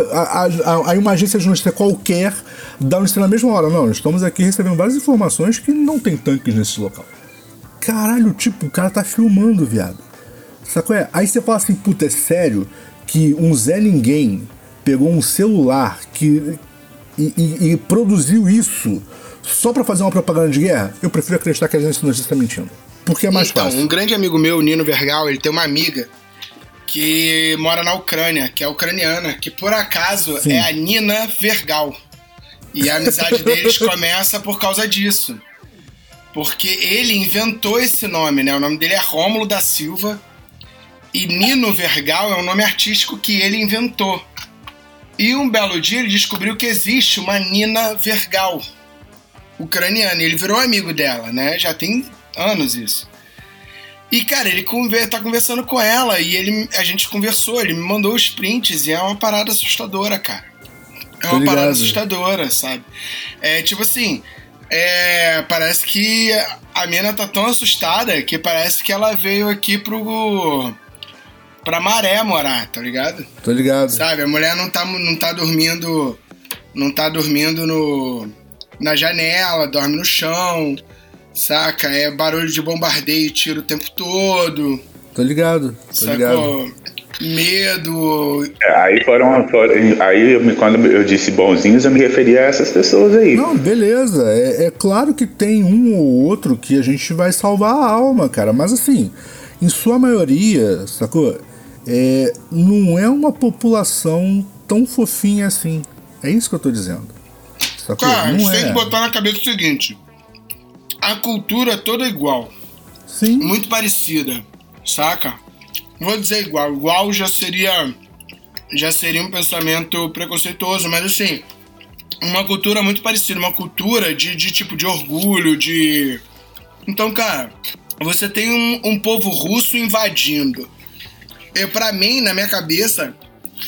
aí uma agência de notícia qualquer dá notícia na mesma hora. Não, estamos aqui recebendo várias informações que não tem tanques nesse local. Caralho, tipo, o cara tá filmando, viado. Sacou? É? Aí você fala assim, puta, é sério que um Zé Ninguém pegou um celular que, e, e- e produziu isso só pra fazer uma propaganda de guerra? Eu prefiro acreditar que a agência de notícia tá mentindo. Porque é mais então, fácil. um grande amigo meu, Nino Vergal, ele tem uma amiga que mora na Ucrânia, que é ucraniana, que por acaso Sim. é a Nina Vergal. E a amizade deles [LAUGHS] começa por causa disso. Porque ele inventou esse nome, né? O nome dele é Rômulo da Silva. E Nino Vergal é um nome artístico que ele inventou. E um belo dia ele descobriu que existe uma Nina Vergal, ucraniana. E ele virou amigo dela, né? Já tem anos isso. E, cara, ele conver, tá conversando com ela e ele, a gente conversou, ele me mandou os prints e é uma parada assustadora, cara. É uma parada assustadora, sabe? É tipo assim, é, parece que a mina tá tão assustada que parece que ela veio aqui pro. pra maré morar, tá ligado? Tô ligado. Sabe? A mulher não tá, não tá dormindo. Não tá dormindo no, na janela, dorme no chão. Saca? É barulho de bombardeio e tiro o tempo todo. Tô ligado. Tô ligado. Sacou? Medo. É, Aí foram, foram- aí eu me- quando eu disse bonzinhos, eu me referi a essas pessoas aí. Não, beleza. É, é claro que tem um ou outro que a gente vai salvar a alma, cara. Mas assim, em sua maioria, sacou? É, não é uma população tão fofinha assim. É isso que eu tô dizendo. Sacou? Cara, a não gente tem é. que botar na cabeça o seguinte: a cultura é toda igual. Sim. muito parecida, saca? Não Vou dizer igual, igual já seria já seria um pensamento preconceituoso, mas assim, uma cultura muito parecida, uma cultura de, de tipo de orgulho, de então, cara, você tem um, um povo russo invadindo. Eu, para mim, na minha cabeça,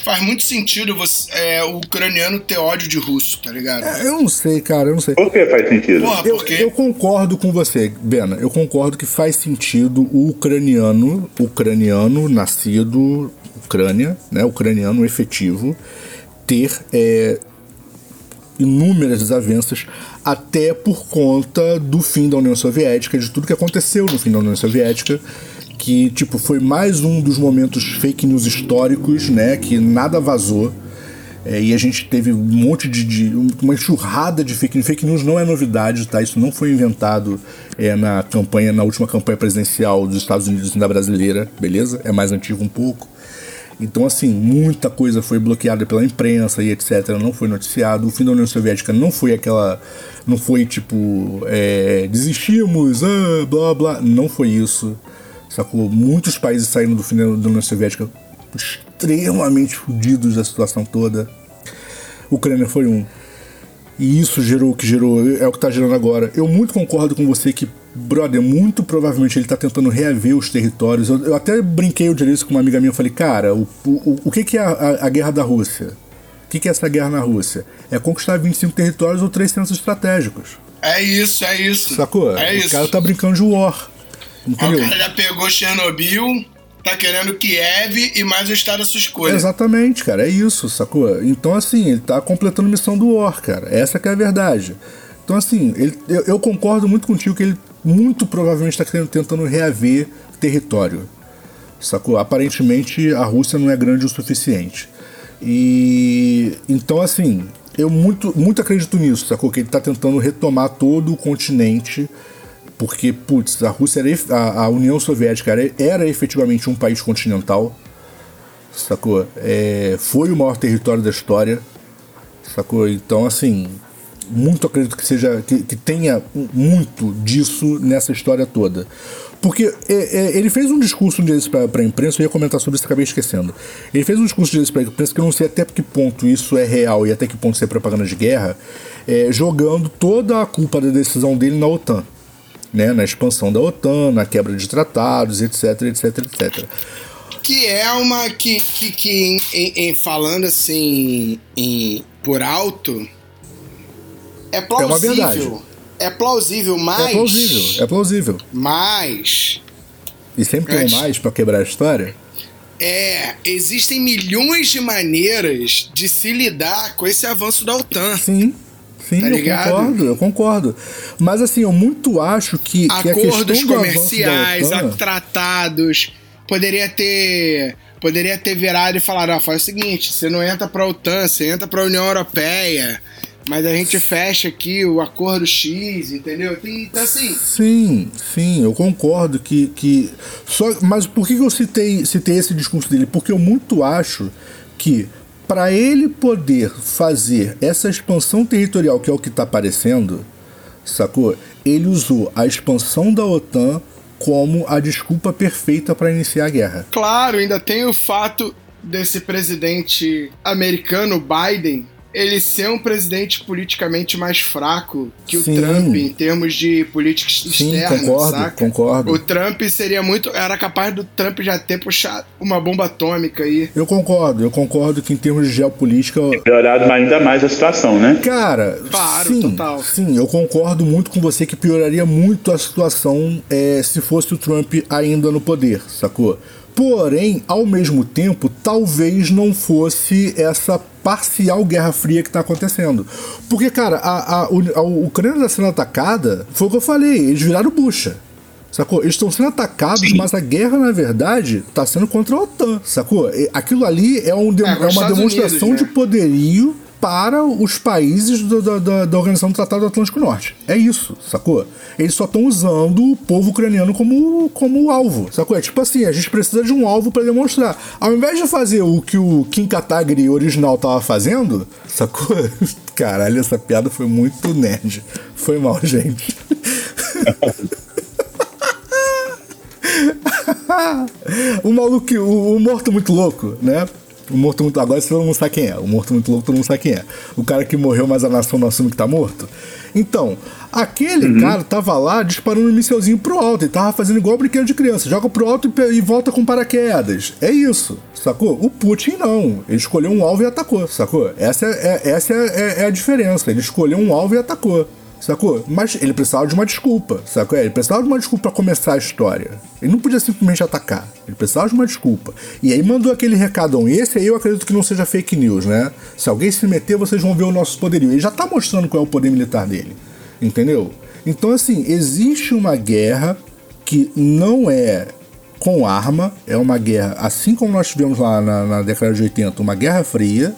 faz muito sentido você, é, o ucraniano ter ódio de russo, tá ligado? É, Eu não sei, cara, eu não sei. Por que faz sentido? Porra, Eu, porque eu concordo com você, Bena. Eu concordo que faz sentido o ucraniano, ucraniano nascido Ucrânia, né, ucraniano efetivo, ter é, inúmeras desavenças, até por conta do fim da União Soviética, de tudo que aconteceu no fim da União Soviética, que tipo foi mais um dos momentos fake news históricos, né, que nada vazou. É, e a gente teve um monte de, de- uma enxurrada de fake news. Fake news não é novidade, tá? Isso não foi inventado é, na campanha, na última campanha presidencial dos Estados Unidos e da brasileira, beleza? É mais antigo um pouco. Então, assim, muita coisa foi bloqueada pela imprensa e etc. Não foi noticiado. O fim da União Soviética não foi aquela. Não foi tipo. é, desistimos, ah, blá blá. Não foi isso. Sacou? Muitos países saíram do fim da União Soviética extremamente fodidos da situação toda. A Ucrânia foi um. E isso gerou o que gerou, é o que tá gerando agora. Eu muito concordo com você que, brother, muito provavelmente ele tá tentando reaver os territórios. Eu, eu até brinquei o dia disso com uma amiga minha. Eu falei, cara, o, o, o que, que é a, a- guerra da Rússia? O que, que é essa guerra na Rússia? É conquistar 25 territórios ou três centros estratégicos. é isso, é isso. Sacou? É o isso. cara tá brincando de war. O cara já pegou Chernobyl, tá querendo Kiev e mais o estado à sua escolha. Exatamente, cara, é isso, sacou? Então, assim, ele tá completando missão do War, cara. Essa que é a verdade. Então, assim, ele- eu, eu concordo muito contigo que ele muito provavelmente está tentando reaver território. Sacou? Aparentemente a Rússia não é grande o suficiente. E então assim, eu muito, muito acredito nisso, sacou? Que ele tá tentando retomar todo o continente, porque, putz, a Rússia era, a, a União Soviética era, era efetivamente um país continental, sacou? É, foi o maior território da história, sacou? Então, assim, muito acredito que seja que, que tenha muito disso nessa história toda. Porque é, é, ele fez um discurso um dia pra, pra imprensa, eu ia comentar sobre isso, acabei esquecendo. Ele fez um discurso um dia desse pra imprensa que eu não sei até que ponto isso é real e até que ponto isso é propaganda de guerra, é, jogando toda a culpa da decisão dele na OTAN. Né, na expansão da OTAN, na quebra de tratados, etc, etc, etc. Que é uma. Que, que, que em, em- em- falando assim em, por alto. É uma verdade. plausível. É plausível, mas. É plausível, é plausível. Mas. E sempre tem Antes- mais pra quebrar a história. É, existem milhões de maneiras de se lidar com esse avanço da OTAN. Sim, sim, Tá eu concordo, eu concordo. Mas assim, eu muito acho que, que acordos avanço comerciais, OTAN, tratados. Poderia ter. Poderia ter virado e falar, ó, faz o seguinte, você não entra pra OTAN, você entra pra União Europeia. mas a gente fecha aqui o acordo X, entendeu? Então assim. Sim, sim, eu concordo que. que só, mas por que eu citei, citei esse discurso dele? Porque eu muito acho que para ele poder fazer essa expansão territorial, que é o que está aparecendo, sacou? Ele usou a expansão da OTAN como a desculpa perfeita para iniciar a guerra. Claro, ainda tem o fato desse presidente americano, Biden, ele ser um presidente politicamente mais fraco que Sim. o Trump em termos de política Sim, externa, concordo, saca? concordo. O Trump seria muito, era capaz do Trump já ter puxado uma bomba atômica aí. Eu concordo, eu concordo que em termos de geopolítica. Piorado ainda mais a situação, né? Cara, Claro, sim, total. sim, eu concordo muito com você que pioraria muito a situação é, se fosse o Trump ainda no poder, sacou? Porém, ao mesmo tempo, talvez não fosse essa parcial Guerra Fria que tá acontecendo. Porque, cara, a, a, a, Ucrânia está sendo atacada, foi o que eu falei, eles viraram bucha. Sacou? Eles estão sendo atacados, mas a guerra, na verdade, está sendo contra a OTAN, sacou? Aquilo ali é, um de- É, é uma demonstração Unidos, né? de poderio para os países do- da, da, da Organização do Tratado do Atlântico Norte. É isso, sacou? Eles só estão usando o povo ucraniano como, como alvo, sacou? É tipo assim, a gente precisa de um alvo para demonstrar. Ao invés de fazer o que o Kim Kataguiri original tava fazendo, sacou? [LAUGHS] Caralho, essa piada foi muito nerd. Foi mal, gente. [LAUGHS] o maluco, o, o morto muito louco, né? O morto muito. Agora todo mundo sabe quem é. O morto muito louco, todo mundo sabe quem é. O cara que morreu, mas a nação não assume que tá morto. Então, aquele cara tava lá disparando um mísselzinho pro alto. Ele tava fazendo igual brinquedo de criança. Joga pro alto e, e volta com paraquedas. É isso, sacou? O Putin não. Ele escolheu um alvo e atacou, sacou? Essa é, é- essa é, é- é a diferença. Ele escolheu um alvo e atacou. Sacou? Mas ele precisava de uma desculpa, sacou? Ele precisava de uma desculpa pra começar a história. Ele não podia simplesmente atacar. Ele precisava de uma desculpa. E aí mandou aquele recadão. E esse aí eu acredito que não seja fake news, né? Se alguém se meter, vocês vão ver o nosso poderio. Ele já tá mostrando qual é o poder militar dele. Entendeu? Então, assim, existe uma guerra que não é com arma, é uma guerra, assim como nós tivemos lá na, na década de 80, uma guerra fria,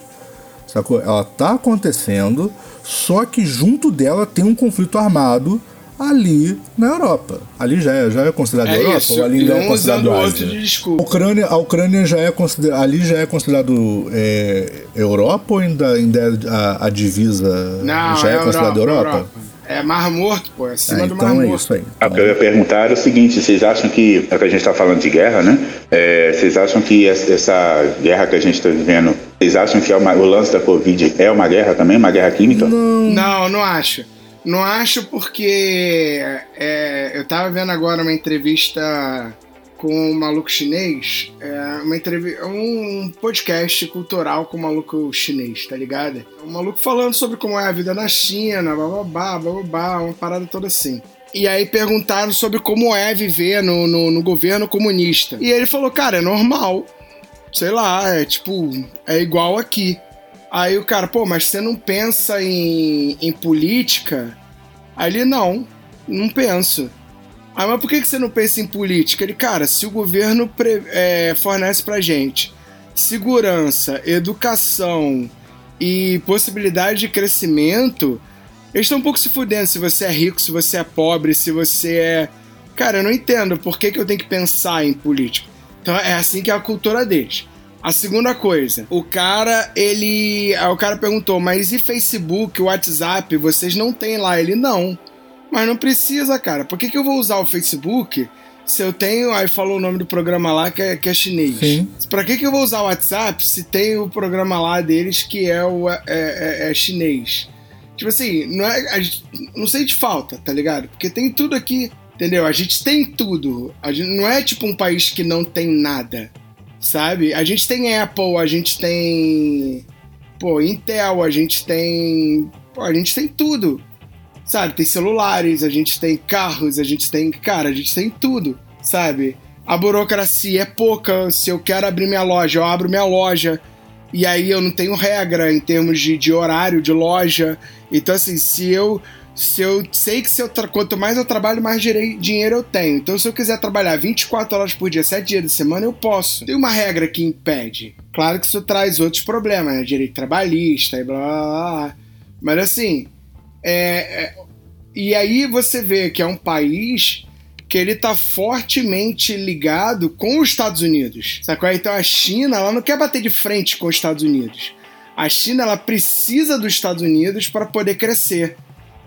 sacou? Ela tá acontecendo, só que junto dela tem um conflito armado ali na Europa. Ali já é, já é considerado É Europa? isso, ou ali e ainda um é considerado Ásia? de A. Ucrânia, a Ucrânia já é considerado, ali já é considerado é, Europa ou ainda, ainda é a, a divisa Não, já é, é considerado Europa, Europa? É Mar Morto, pô, é acima Ah, do Mar então é Morto. isso aí. Ah, O que eu ia perguntar era o seguinte, vocês acham que, é que a gente está falando de guerra, né? É, vocês acham que es- essa guerra que a gente está vivendo, vocês acham que é uma- o lance da Covid é uma guerra também, uma guerra química? Não, não acho. Não acho porque é, eu tava vendo agora uma entrevista com um maluco chinês, é, uma entrevista, um podcast cultural com um maluco chinês, tá ligado? Um maluco falando sobre como é a vida na China, bababá, bababá, uma parada toda assim. E aí perguntaram sobre como é viver no, no, no governo comunista. E ele falou, cara, é normal. Sei lá, é tipo, é igual aqui. Aí o cara, pô, mas você não pensa em, em política? Aí ele, não, não penso. Ah, mas por que você não pensa em política? Ele, cara, se o governo pre- é, fornece pra gente segurança, educação e possibilidade de crescimento, eles estão um pouco se fudendo se você é rico, se você é pobre, se você é. Cara, eu não entendo por que, que eu tenho que pensar em política. Então é assim que é a cultura deles. A segunda coisa, o cara, ele. O cara perguntou, mas e Facebook, WhatsApp, vocês não têm lá? Ele não. Mas não precisa, cara. Por que, que eu vou usar o Facebook se eu tenho. Aí falou o nome do programa lá que é, que é chinês. Sim. Pra que, que eu vou usar o WhatsApp se tem o programa lá deles que é, o, é, é- é chinês? Tipo assim, não, é, não sente falta, tá ligado? Porque tem tudo aqui, entendeu? A gente tem tudo. A gente, não é tipo um país que não tem nada, sabe? A gente tem Apple, a gente tem. Pô, Intel, a gente tem. Pô, a gente tem tudo. Sabe? Tem celulares, a gente tem carros, a gente tem. Cara, a gente tem tudo, sabe? A burocracia é pouca. Se eu quero abrir minha loja, eu abro minha loja. E aí eu não tenho regra em termos de, de horário, de loja. Então, assim, se eu. Se eu sei que se eu quanto mais eu trabalho, mais dinheiro eu tenho. Então, se eu quiser trabalhar 24 horas por dia, 7 dias da semana, eu posso. Tem uma regra que impede. Claro que isso traz outros problemas, né? Direito trabalhista e blá blá. blá. Mas assim, é, é, e aí você vê que é um país que ele tá fortemente ligado com os Estados Unidos. Sacou? Então a China, ela não quer bater de frente com os Estados Unidos. A China, ela precisa dos Estados Unidos para poder crescer.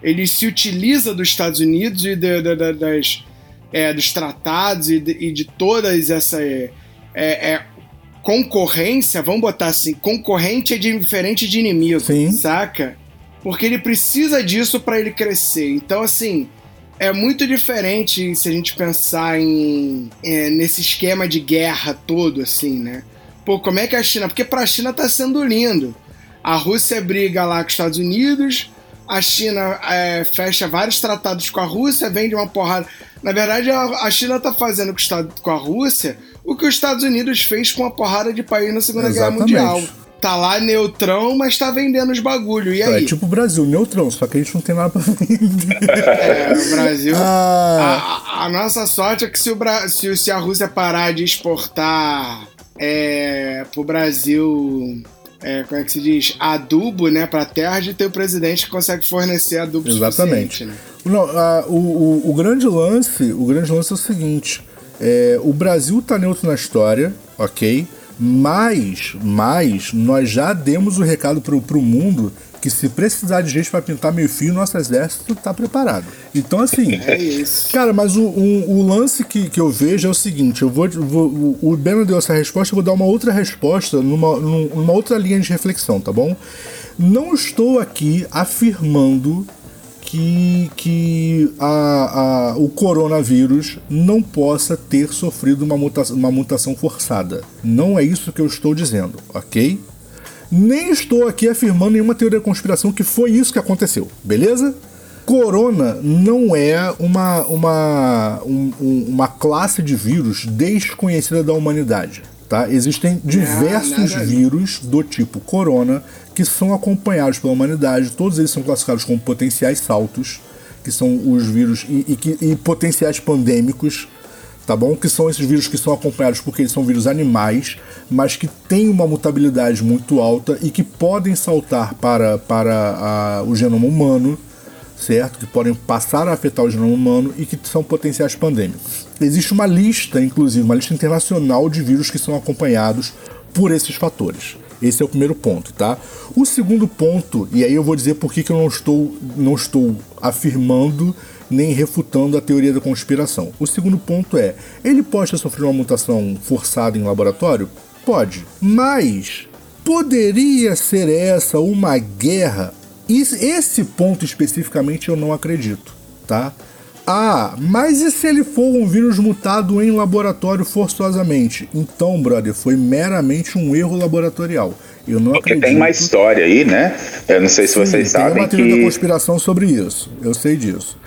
Ele se utiliza dos Estados Unidos e de, de, de, das, é, dos tratados e de, e de todas essa é, é, é concorrência, vamos botar assim, concorrente é diferente de inimigo, Sim. saca? Porque ele precisa disso para ele crescer. Então, assim, é muito diferente se a gente pensar em é, nesse esquema de guerra todo, assim, né? Pô, como é que a China. Porque pra China tá sendo lindo. A Rússia briga lá com os Estados Unidos, a China é, fecha vários tratados com a Rússia, vende uma porrada. Na verdade, a, China tá fazendo com a Rússia o que os Estados Unidos fez com a porrada de país na Segunda Exatamente. Guerra Mundial tá lá neutrão, mas tá vendendo os bagulho. E é aí? É tipo o Brasil, neutrão, só que a gente não tem nada pra vender. [LAUGHS] É, o Brasil. Ah. A, a, nossa sorte é que se, o Bra... se, se a Rússia parar de exportar é, pro Brasil. É, como é que se diz? Adubo, né, pra terra de ter o presidente que consegue fornecer adubo Exatamente. Né? Não, a, o, o, o, grande lance, o grande lance é o seguinte: é, o Brasil tá neutro na história, ok? Mas, mas nós já demos o recado pro, pro mundo que se precisar de gente para pintar meio fio, nosso exército tá preparado. Então, assim. [LAUGHS] É isso. Cara, mas o, o, o, lance que, que eu vejo é o seguinte: eu vou, vou o Beno deu essa resposta, eu vou dar uma outra resposta numa, numa outra linha de reflexão, tá bom? Não estou aqui afirmando que, que a, a, o coronavírus não possa ter sofrido uma mutação, uma mutação forçada. Não é isso que eu estou dizendo, ok? Nem estou aqui afirmando nenhuma teoria da conspiração que foi isso que aconteceu, beleza? Corona não é uma, uma, um, uma classe de vírus desconhecida da humanidade. Tá? Existem diversos vírus do tipo corona que são acompanhados pela humanidade, todos eles são classificados como potenciais saltos, que são os vírus e, e, e potenciais pandêmicos, tá bom? Que são esses vírus que são acompanhados porque eles são vírus animais, mas que têm uma mutabilidade muito alta e que podem saltar para, para a, o genoma humano certo? Que podem passar a afetar o genoma humano e que são potenciais pandêmicos. Existe uma lista, inclusive, uma lista internacional de vírus que são acompanhados por esses fatores. Esse é o primeiro ponto, tá? O segundo ponto, e aí eu vou dizer por que, que eu não estou, não estou afirmando nem refutando a teoria da conspiração. O segundo ponto é: ele pode ter sofrido uma mutação forçada em laboratório? Pode. Mas poderia ser essa uma guerra esse ponto especificamente eu não acredito, tá? Ah, mas e se ele for um vírus mutado em laboratório forçosamente? Então, brother, foi meramente um erro laboratorial. Eu não Porque acredito. tem uma história aí, né? Eu não sei se Sim, vocês sabem. Tem uma teoria que... da conspiração sobre isso. Eu sei disso.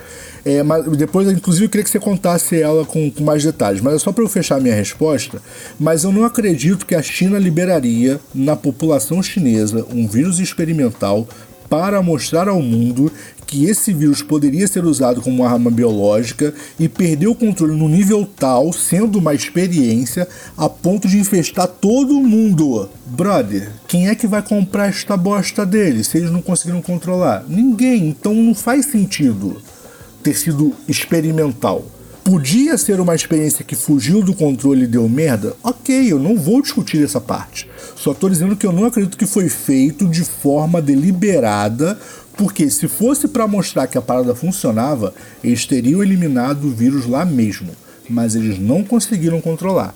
É, mas depois, inclusive, eu queria que você contasse ela com, com mais detalhes. Mas é só para eu fechar minha resposta. Mas eu não acredito que a China liberaria na população chinesa um vírus experimental para mostrar ao mundo que esse vírus poderia ser usado como uma arma biológica e perder o controle no nível tal, sendo uma experiência, a ponto de infestar todo mundo. Brother, quem é que vai comprar esta bosta deles se eles não conseguiram controlar? Ninguém, então não faz sentido ter sido experimental. Podia ser uma experiência que fugiu do controle e deu merda? Ok, eu não vou discutir essa parte. Só estou dizendo que eu não acredito que foi feito de forma deliberada, porque se fosse para mostrar que a parada funcionava, eles teriam eliminado o vírus lá mesmo. Mas eles não conseguiram controlar.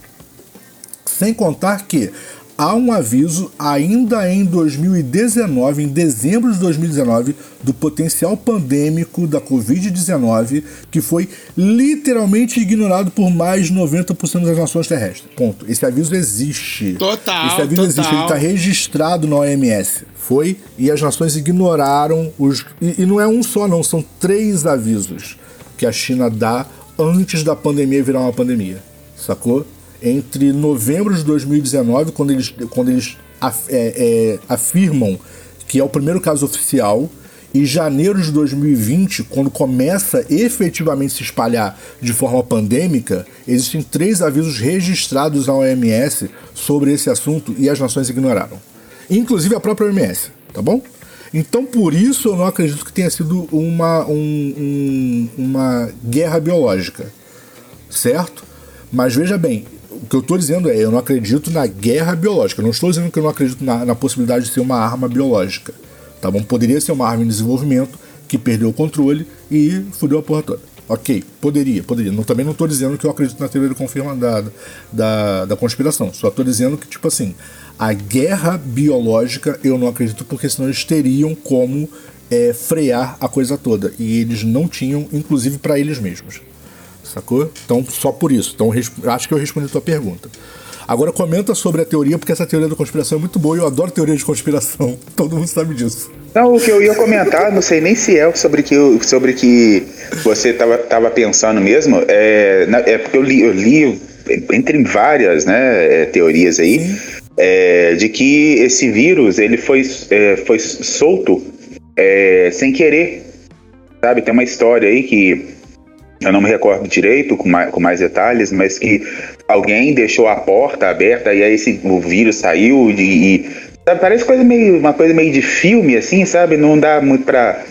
Sem contar que há um aviso ainda em 2019, em dezembro de 2019, do potencial pandêmico da Covid-19, que foi literalmente ignorado por mais de 90% das nações terrestres. Ponto. Esse aviso existe. Total. Esse aviso total. existe, ele está registrado na OMS. Foi, e as nações ignoraram os. E, e não é um só, não, são três avisos que a China dá antes da pandemia virar uma pandemia. Sacou? Entre novembro de 2019, quando eles, quando eles af, é, é, afirmam que é o primeiro caso oficial, e janeiro de 2020, quando começa efetivamente se espalhar de forma pandêmica, existem três avisos registrados à OMS sobre esse assunto e as nações ignoraram. Inclusive a própria OMS, tá bom? Então, por isso, eu não acredito que tenha sido uma, um, um, uma guerra biológica. Certo? Mas veja bem, o que eu estou dizendo é: eu não acredito na guerra biológica. Eu não estou dizendo que eu não acredito na, na possibilidade de ser uma arma biológica. Tá bom? Poderia ser uma arma em desenvolvimento que perdeu o controle e fudeu a porra toda. Ok, poderia, poderia. Não, também não estou dizendo que eu acredito na teoria confirma da, da, da conspiração. Só estou dizendo que, tipo assim, a guerra biológica eu não acredito, porque senão eles teriam como é, frear a coisa toda. E eles não tinham, inclusive para eles mesmos. Sacou? Então, só por isso. Então, acho que eu respondi a tua pergunta. Agora comenta sobre a teoria, porque essa teoria da conspiração é muito boa e eu adoro teoria de conspiração. [LAUGHS] Todo mundo sabe disso. Não, o que eu ia comentar, não sei nem se é sobre que sobre que você estava tava pensando mesmo, é, é porque eu li, eu li entre várias né, é, teorias aí, é, de que esse vírus ele foi, é, foi solto é, sem querer. Sabe, tem uma história aí que eu não me recordo direito com mais, com mais detalhes, mas que alguém deixou a porta aberta e aí esse, o vírus saiu e, e sabe, parece coisa meio, uma coisa meio de filme, assim, sabe? Não dá muito pra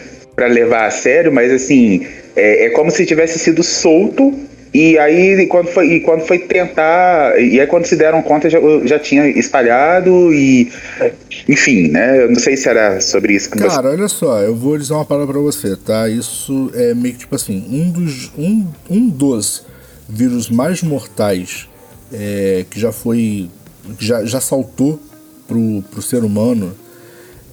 levar a sério, mas assim, é, é como se tivesse sido solto e aí, quando foi, e quando foi tentar. E aí, quando se deram conta, já, já tinha espalhado e. Enfim, né? Eu não sei se era sobre isso que Cara, você... olha só, eu vou dizer uma palavra pra você, tá? Isso é meio que tipo assim: um dos, um, um dos vírus mais mortais é, que já foi. já, já saltou pro, pro ser humano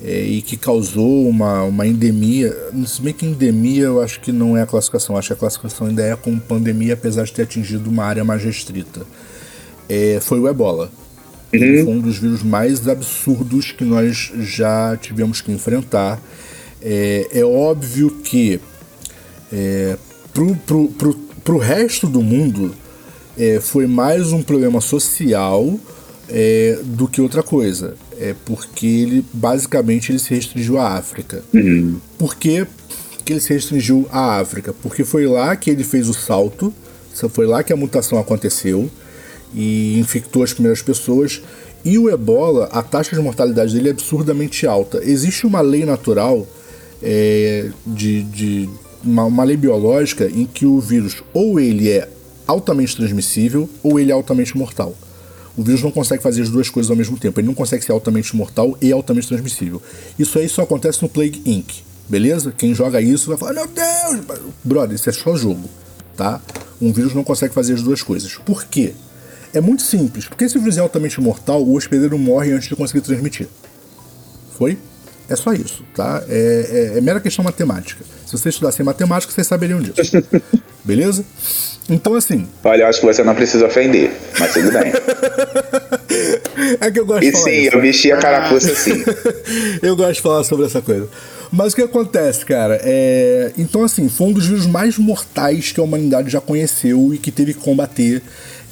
é, e que causou uma, uma endemia. Se bem que endemia eu acho que não é a classificação, acho que a classificação ainda é como pandemia, apesar de ter atingido uma área mais restrita. É, foi o ebola. Uhum. Foi um dos vírus mais absurdos que nós já tivemos que enfrentar. É, é óbvio que é, pro, pro, pro, pro resto do mundo é, foi mais um problema social é, do que outra coisa é porque ele basicamente ele se restringiu à África. Uhum. Por que, que ele se restringiu à África? Porque foi lá que ele fez o salto, foi lá que a mutação aconteceu e infectou as primeiras pessoas. E o ebola, a taxa de mortalidade dele é absurdamente alta. Existe uma lei natural, é, de, de uma, uma lei biológica, em que o vírus ou ele é altamente transmissível ou ele é altamente mortal. O vírus não consegue fazer as duas coisas ao mesmo tempo. Ele não consegue ser altamente mortal e altamente transmissível. Isso aí só acontece no Plague Inc. Beleza? Quem joga isso vai falar: Meu Deus! Brother, isso é só jogo. Tá? Um vírus não consegue fazer as duas coisas. Por quê? É muito simples. Porque se o vírus é altamente mortal, o hospedeiro morre antes de conseguir transmitir. Foi? É só isso, tá? É, é, é mera questão matemática. Se você estudasse matemática, vocês saberiam disso. [LAUGHS] Beleza? Então, assim. Olha, eu acho que você não precisa ofender, mas tudo bem. [LAUGHS] é que eu gosto e de falar. E sim, isso. eu vesti a carapuça sim. [LAUGHS] eu gosto de falar sobre essa coisa. Mas o que acontece, cara? É... Então, assim, foi um dos vírus mais mortais que a humanidade já conheceu e que teve que combater.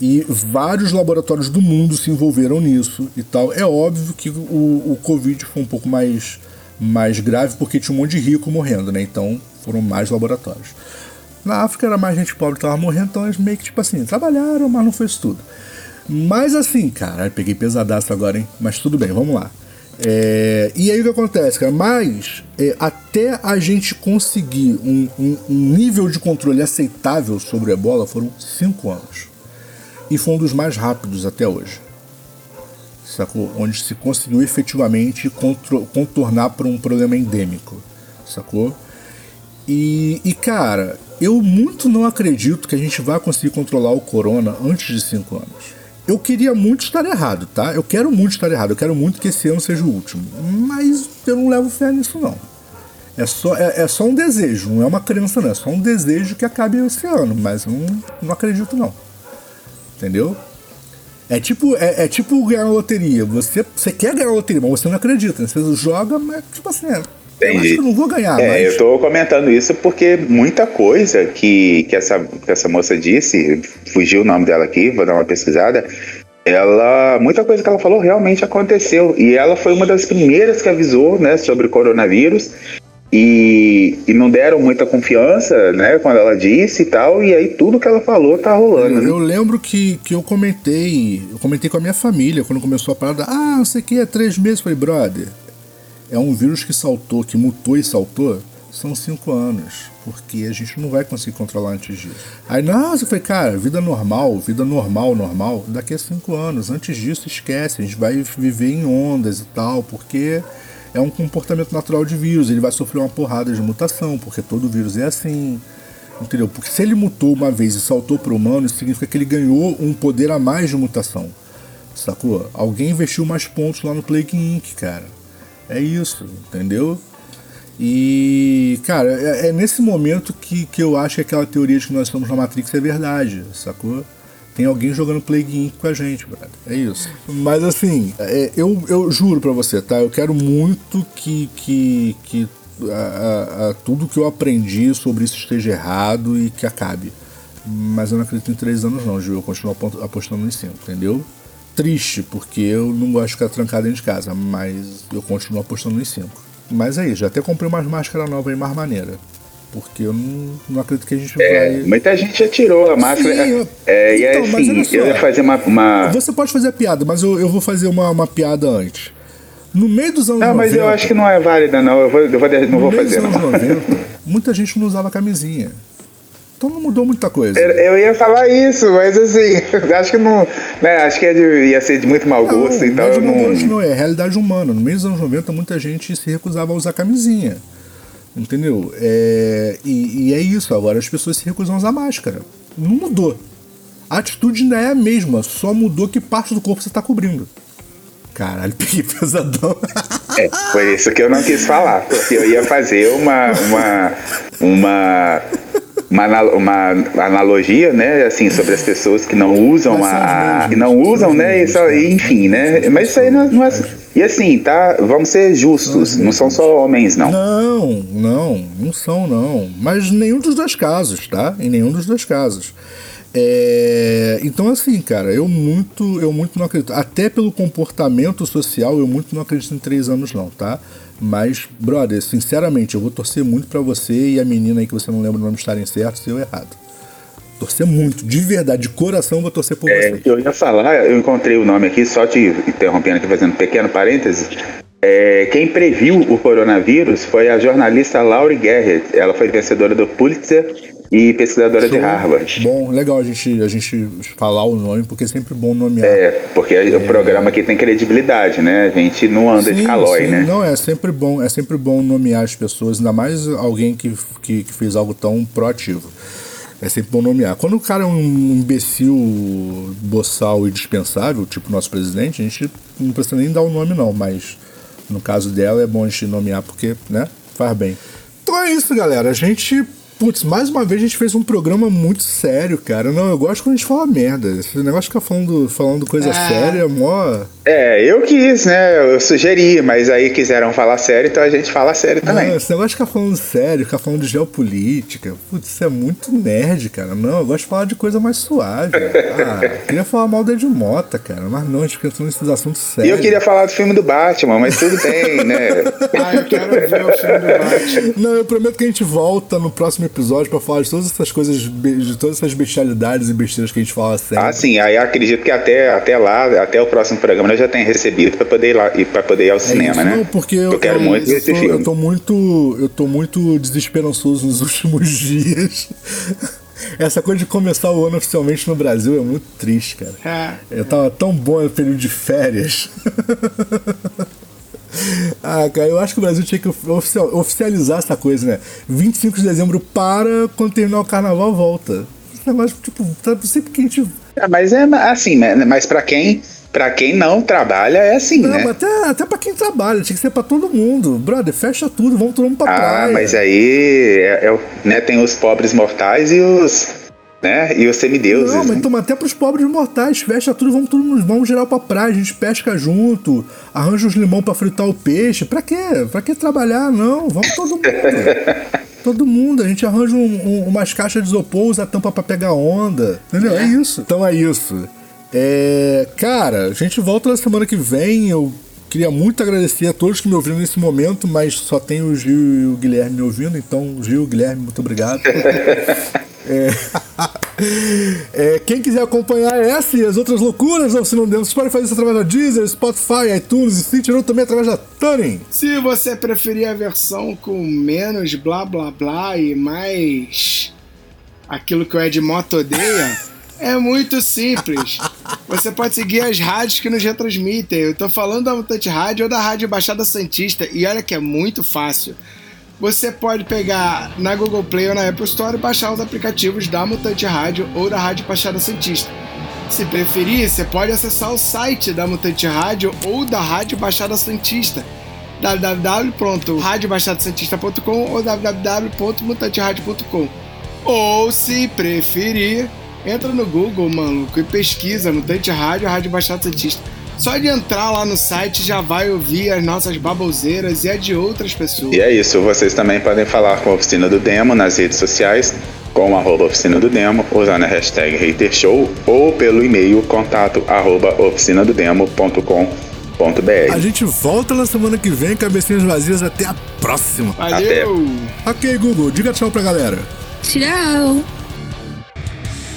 E vários laboratórios do mundo se envolveram nisso e tal. É óbvio que o, o Covid foi um pouco mais, mais grave porque tinha um monte de rico morrendo, né? Então foram mais laboratórios. Na África era mais gente pobre que tava morrendo, então eles meio que, tipo assim, trabalharam, mas não foi isso tudo. Mas assim, cara, peguei pesadaço agora, hein? Mas tudo bem, vamos lá. É, e aí o que acontece, cara? Mas é, até a gente conseguir um, um, um, nível de controle aceitável sobre o ebola foram cinco anos. E foi um dos mais rápidos até hoje. Sacou? Onde se conseguiu efetivamente contornar para um problema endêmico. Sacou? E, e, cara, eu muito não acredito que a gente vai conseguir controlar o corona antes de cinco anos. Eu queria muito estar errado, tá? Eu quero muito estar errado, eu quero muito que esse ano seja o último. Mas eu não levo fé nisso, não. É só, é, é só um desejo, não é uma crença, não. É só um desejo que acabe esse ano, mas eu não, não acredito, não. Entendeu? É tipo, é, é, tipo ganhar na loteria. Você, você quer ganhar na loteria, mas você não acredita. Né? Você joga, mas tipo assim, é. Eu acho que eu não vou ganhar. É, mas... eu tô comentando isso porque muita coisa que, que, essa, que essa moça disse, fugiu o nome dela aqui, vou dar uma pesquisada. Ela, muita coisa que ela falou realmente aconteceu. E ela foi uma das primeiras que avisou né, sobre o coronavírus. E, e não deram muita confiança, né, quando ela disse e tal, e aí tudo que ela falou tá rolando. Eu, né? eu lembro que, que eu comentei, eu comentei com a minha família quando começou a parada, ah, não sei o que, é três meses, falei, brother, é um vírus que saltou, que mutou e saltou, são cinco anos. Porque a gente não vai conseguir controlar antes disso. Aí, nossa, eu falei, cara, vida normal, vida normal, normal, daqui a cinco anos. Antes disso, esquece, a gente vai viver em ondas e tal, porque é um comportamento natural de vírus. Ele vai sofrer uma porrada de mutação, porque todo vírus é assim. Entendeu? Porque se ele mutou uma vez e saltou para o humano, isso significa que ele ganhou um poder a mais de mutação. Sacou? Alguém investiu mais pontos lá no Plague Inc., cara. É isso, entendeu? E, cara, é, é, nesse momento que, que eu acho que aquela teoria de que nós estamos na Matrix é verdade, sacou? Tem alguém jogando Plague Inc com a gente, brother. É isso. Mas assim, é, eu, eu juro pra você, tá? Eu quero muito que, que, que a, a, a, tudo que eu aprendi sobre isso esteja errado e que acabe. Mas eu não acredito em três anos não, Gil. Eu continuo apostando em cinco, entendeu? Triste, porque eu não gosto de ficar trancado dentro de casa, mas eu continuo apostando em cinco. Mas aí, já até comprei umas máscaras novas aí mais maneira. Porque eu não, não acredito que a gente é, vai. Muita gente já tirou a máscara. Sim. É, e então, assim, só, eu ia fazer uma, uma, Você pode fazer a piada, mas eu, eu vou fazer uma, uma piada antes. No meio dos anos não, 90. Não, mas eu acho que não é válida, não. Eu vou, eu vou, não vou fazer. Nos anos 90, muita gente não usava camisinha. Então não mudou muita coisa. Eu, ia falar isso, mas assim, [LAUGHS] acho que não. Né, acho que é ia ser de muito mau gosto, não, então. Não, não, não é realidade humana. No meio dos anos 90, muita gente se recusava a usar camisinha. Entendeu? É, e, e, é isso, agora as pessoas se recusam a usar máscara. Não mudou. A atitude ainda é a mesma, só mudou que parte do corpo você está cobrindo. Caralho, [LAUGHS] peguei pesadão. É, por isso que eu não quis falar, porque eu ia fazer uma. uma, uma uma, uma analogia, né, assim, sobre as pessoas que não usam a, a que não usam, né, só, enfim, né, mas isso aí não, não é, e assim, tá, vamos ser justos, não são só homens, não. Não, não, não são, não, mas nenhum dos dois casos, tá, em nenhum dos dois casos. É, então assim, cara, eu muito, eu muito não acredito. Até pelo comportamento social, eu muito não acredito em três anos não, tá? Mas, brother, sinceramente, eu vou torcer muito para você e a menina aí que você não lembra o nome estarem certos e eu errado. Torcer muito, de verdade, de coração vou torcer por é, você. Eu ia falar, eu encontrei o nome aqui, só te interrompendo aqui, fazendo um pequeno parênteses. É, quem previu o coronavírus foi a jornalista Laurie Garrett. Ela foi vencedora do Pulitzer e pesquisadora Show. de Harvard. Bom, legal a gente, a gente falar o nome, porque é sempre bom nomear. É, porque é, o programa aqui tem credibilidade, né? A gente não anda sim, de calói, sim. né? Não, é sempre bom, é sempre bom nomear as pessoas, ainda mais alguém que, que, que fez algo tão proativo. É sempre bom nomear. Quando o cara é um imbecil, boçal e dispensável, tipo nosso presidente, a gente não precisa nem dar o nome, não, mas no caso dela é bom a gente nomear porque, né, faz bem. Então é isso, galera. A gente Putz, mais uma vez a gente fez um programa muito sério, cara. Não, eu gosto quando a gente fala merda. Esse negócio de ficar falando, falando coisa é. séria é mó. É, eu quis, né? Eu sugeri, mas aí quiseram falar sério, então a gente fala sério também. Não, esse negócio de ficar falando sério, ficar falando de geopolítica. Putz, isso é muito nerd, cara. Não, eu gosto de falar de coisa mais suave. [LAUGHS] ah, queria falar mal da Edmota, cara. Mas não, a gente fica nesses assuntos sérios. E eu queria falar do filme do Batman, mas tudo bem, né? [LAUGHS] ah, eu quero ver o filme do Batman. Não, eu prometo que a gente volta no próximo episódio para falar de todas essas coisas, de todas essas bestialidades e besteiras que a gente fala sempre. Ah, sim. Aí acredito que até, até lá, até o próximo programa, eu já tenha recebido para poder ir lá e para poder ir ao é cinema, isso, né? Não, porque eu, eu quero eu, muito eu filme. Eu tô muito, eu tô muito desesperançoso nos [LAUGHS] últimos dias. Essa coisa de começar o ano oficialmente no Brasil é muito triste, cara. É. Eu tava tão bom no período de férias. [LAUGHS] [LAUGHS] Ah, cara, eu acho que o Brasil tinha que oficializar essa coisa, né? 25 de dezembro para, quando terminar o carnaval, volta. Esse negócio, tipo, tá sempre que a gente. É, mas é assim, né? mas para quem. Pra quem não trabalha, é assim, não, né? Até, até pra quem trabalha, tinha que ser pra todo mundo. Brother, fecha tudo, vamos todo mundo pra ah, praia. Ah, mas aí é, é, né, tem os pobres mortais e os né? E os semideuses. Não, mas né? toma até pros pobres mortais. Fecha tudo, vamos, tudo, vamos geral pra praia, a gente pesca junto, arranja os limão pra fritar o peixe. Pra quê? Pra que trabalhar? Não, vamos todo mundo. [LAUGHS] todo mundo, a gente arranja um, um, umas caixas de isopor, usa a tampa pra pegar onda. Entendeu? É, é isso. Então é isso. É, cara, a gente volta na semana que vem. Eu queria muito agradecer a todos que me ouviram nesse momento, mas só tem o Gil e o Guilherme me ouvindo, então Gil, Guilherme, muito obrigado. [LAUGHS] É... [LAUGHS] É, quem quiser acompanhar essa e as outras loucuras não se não demos, pode fazer isso através da Deezer, Spotify, iTunes e Stitcher, ou também através da Tuning. Se você preferir a versão com menos blá blá blá e mais aquilo que o Ed Moto odeia, é muito simples. Você pode seguir as rádios que nos retransmitem. Eu tô falando da Mutante Rádio ou da Rádio Baixada Santista, e olha que é muito fácil você pode pegar na Google Play ou na Apple Store e baixar os aplicativos da Mutante Rádio ou da Rádio Baixada Santista. Se preferir, você pode acessar o site da Mutante Rádio ou da Rádio Baixada Santista www.radiobaixadasantista.com ou www.mutanteradio.com ou se preferir, entra no Google, maluco, e pesquisa Mutante Rádio, Rádio Baixada Santista só de entrar lá no site já vai ouvir as nossas baboseiras e a de outras pessoas. E é isso, vocês também podem falar com a Oficina do Demo nas redes sociais, com arroba Oficina do Demo, usando a hashtag HaterShow ou pelo e-mail contato arroba oficinadodemo.com.br. A gente volta na semana que vem, cabecinhas vazias. Até a próxima. Valeu! Até. Ok, Google, diga tchau pra galera. Tchau!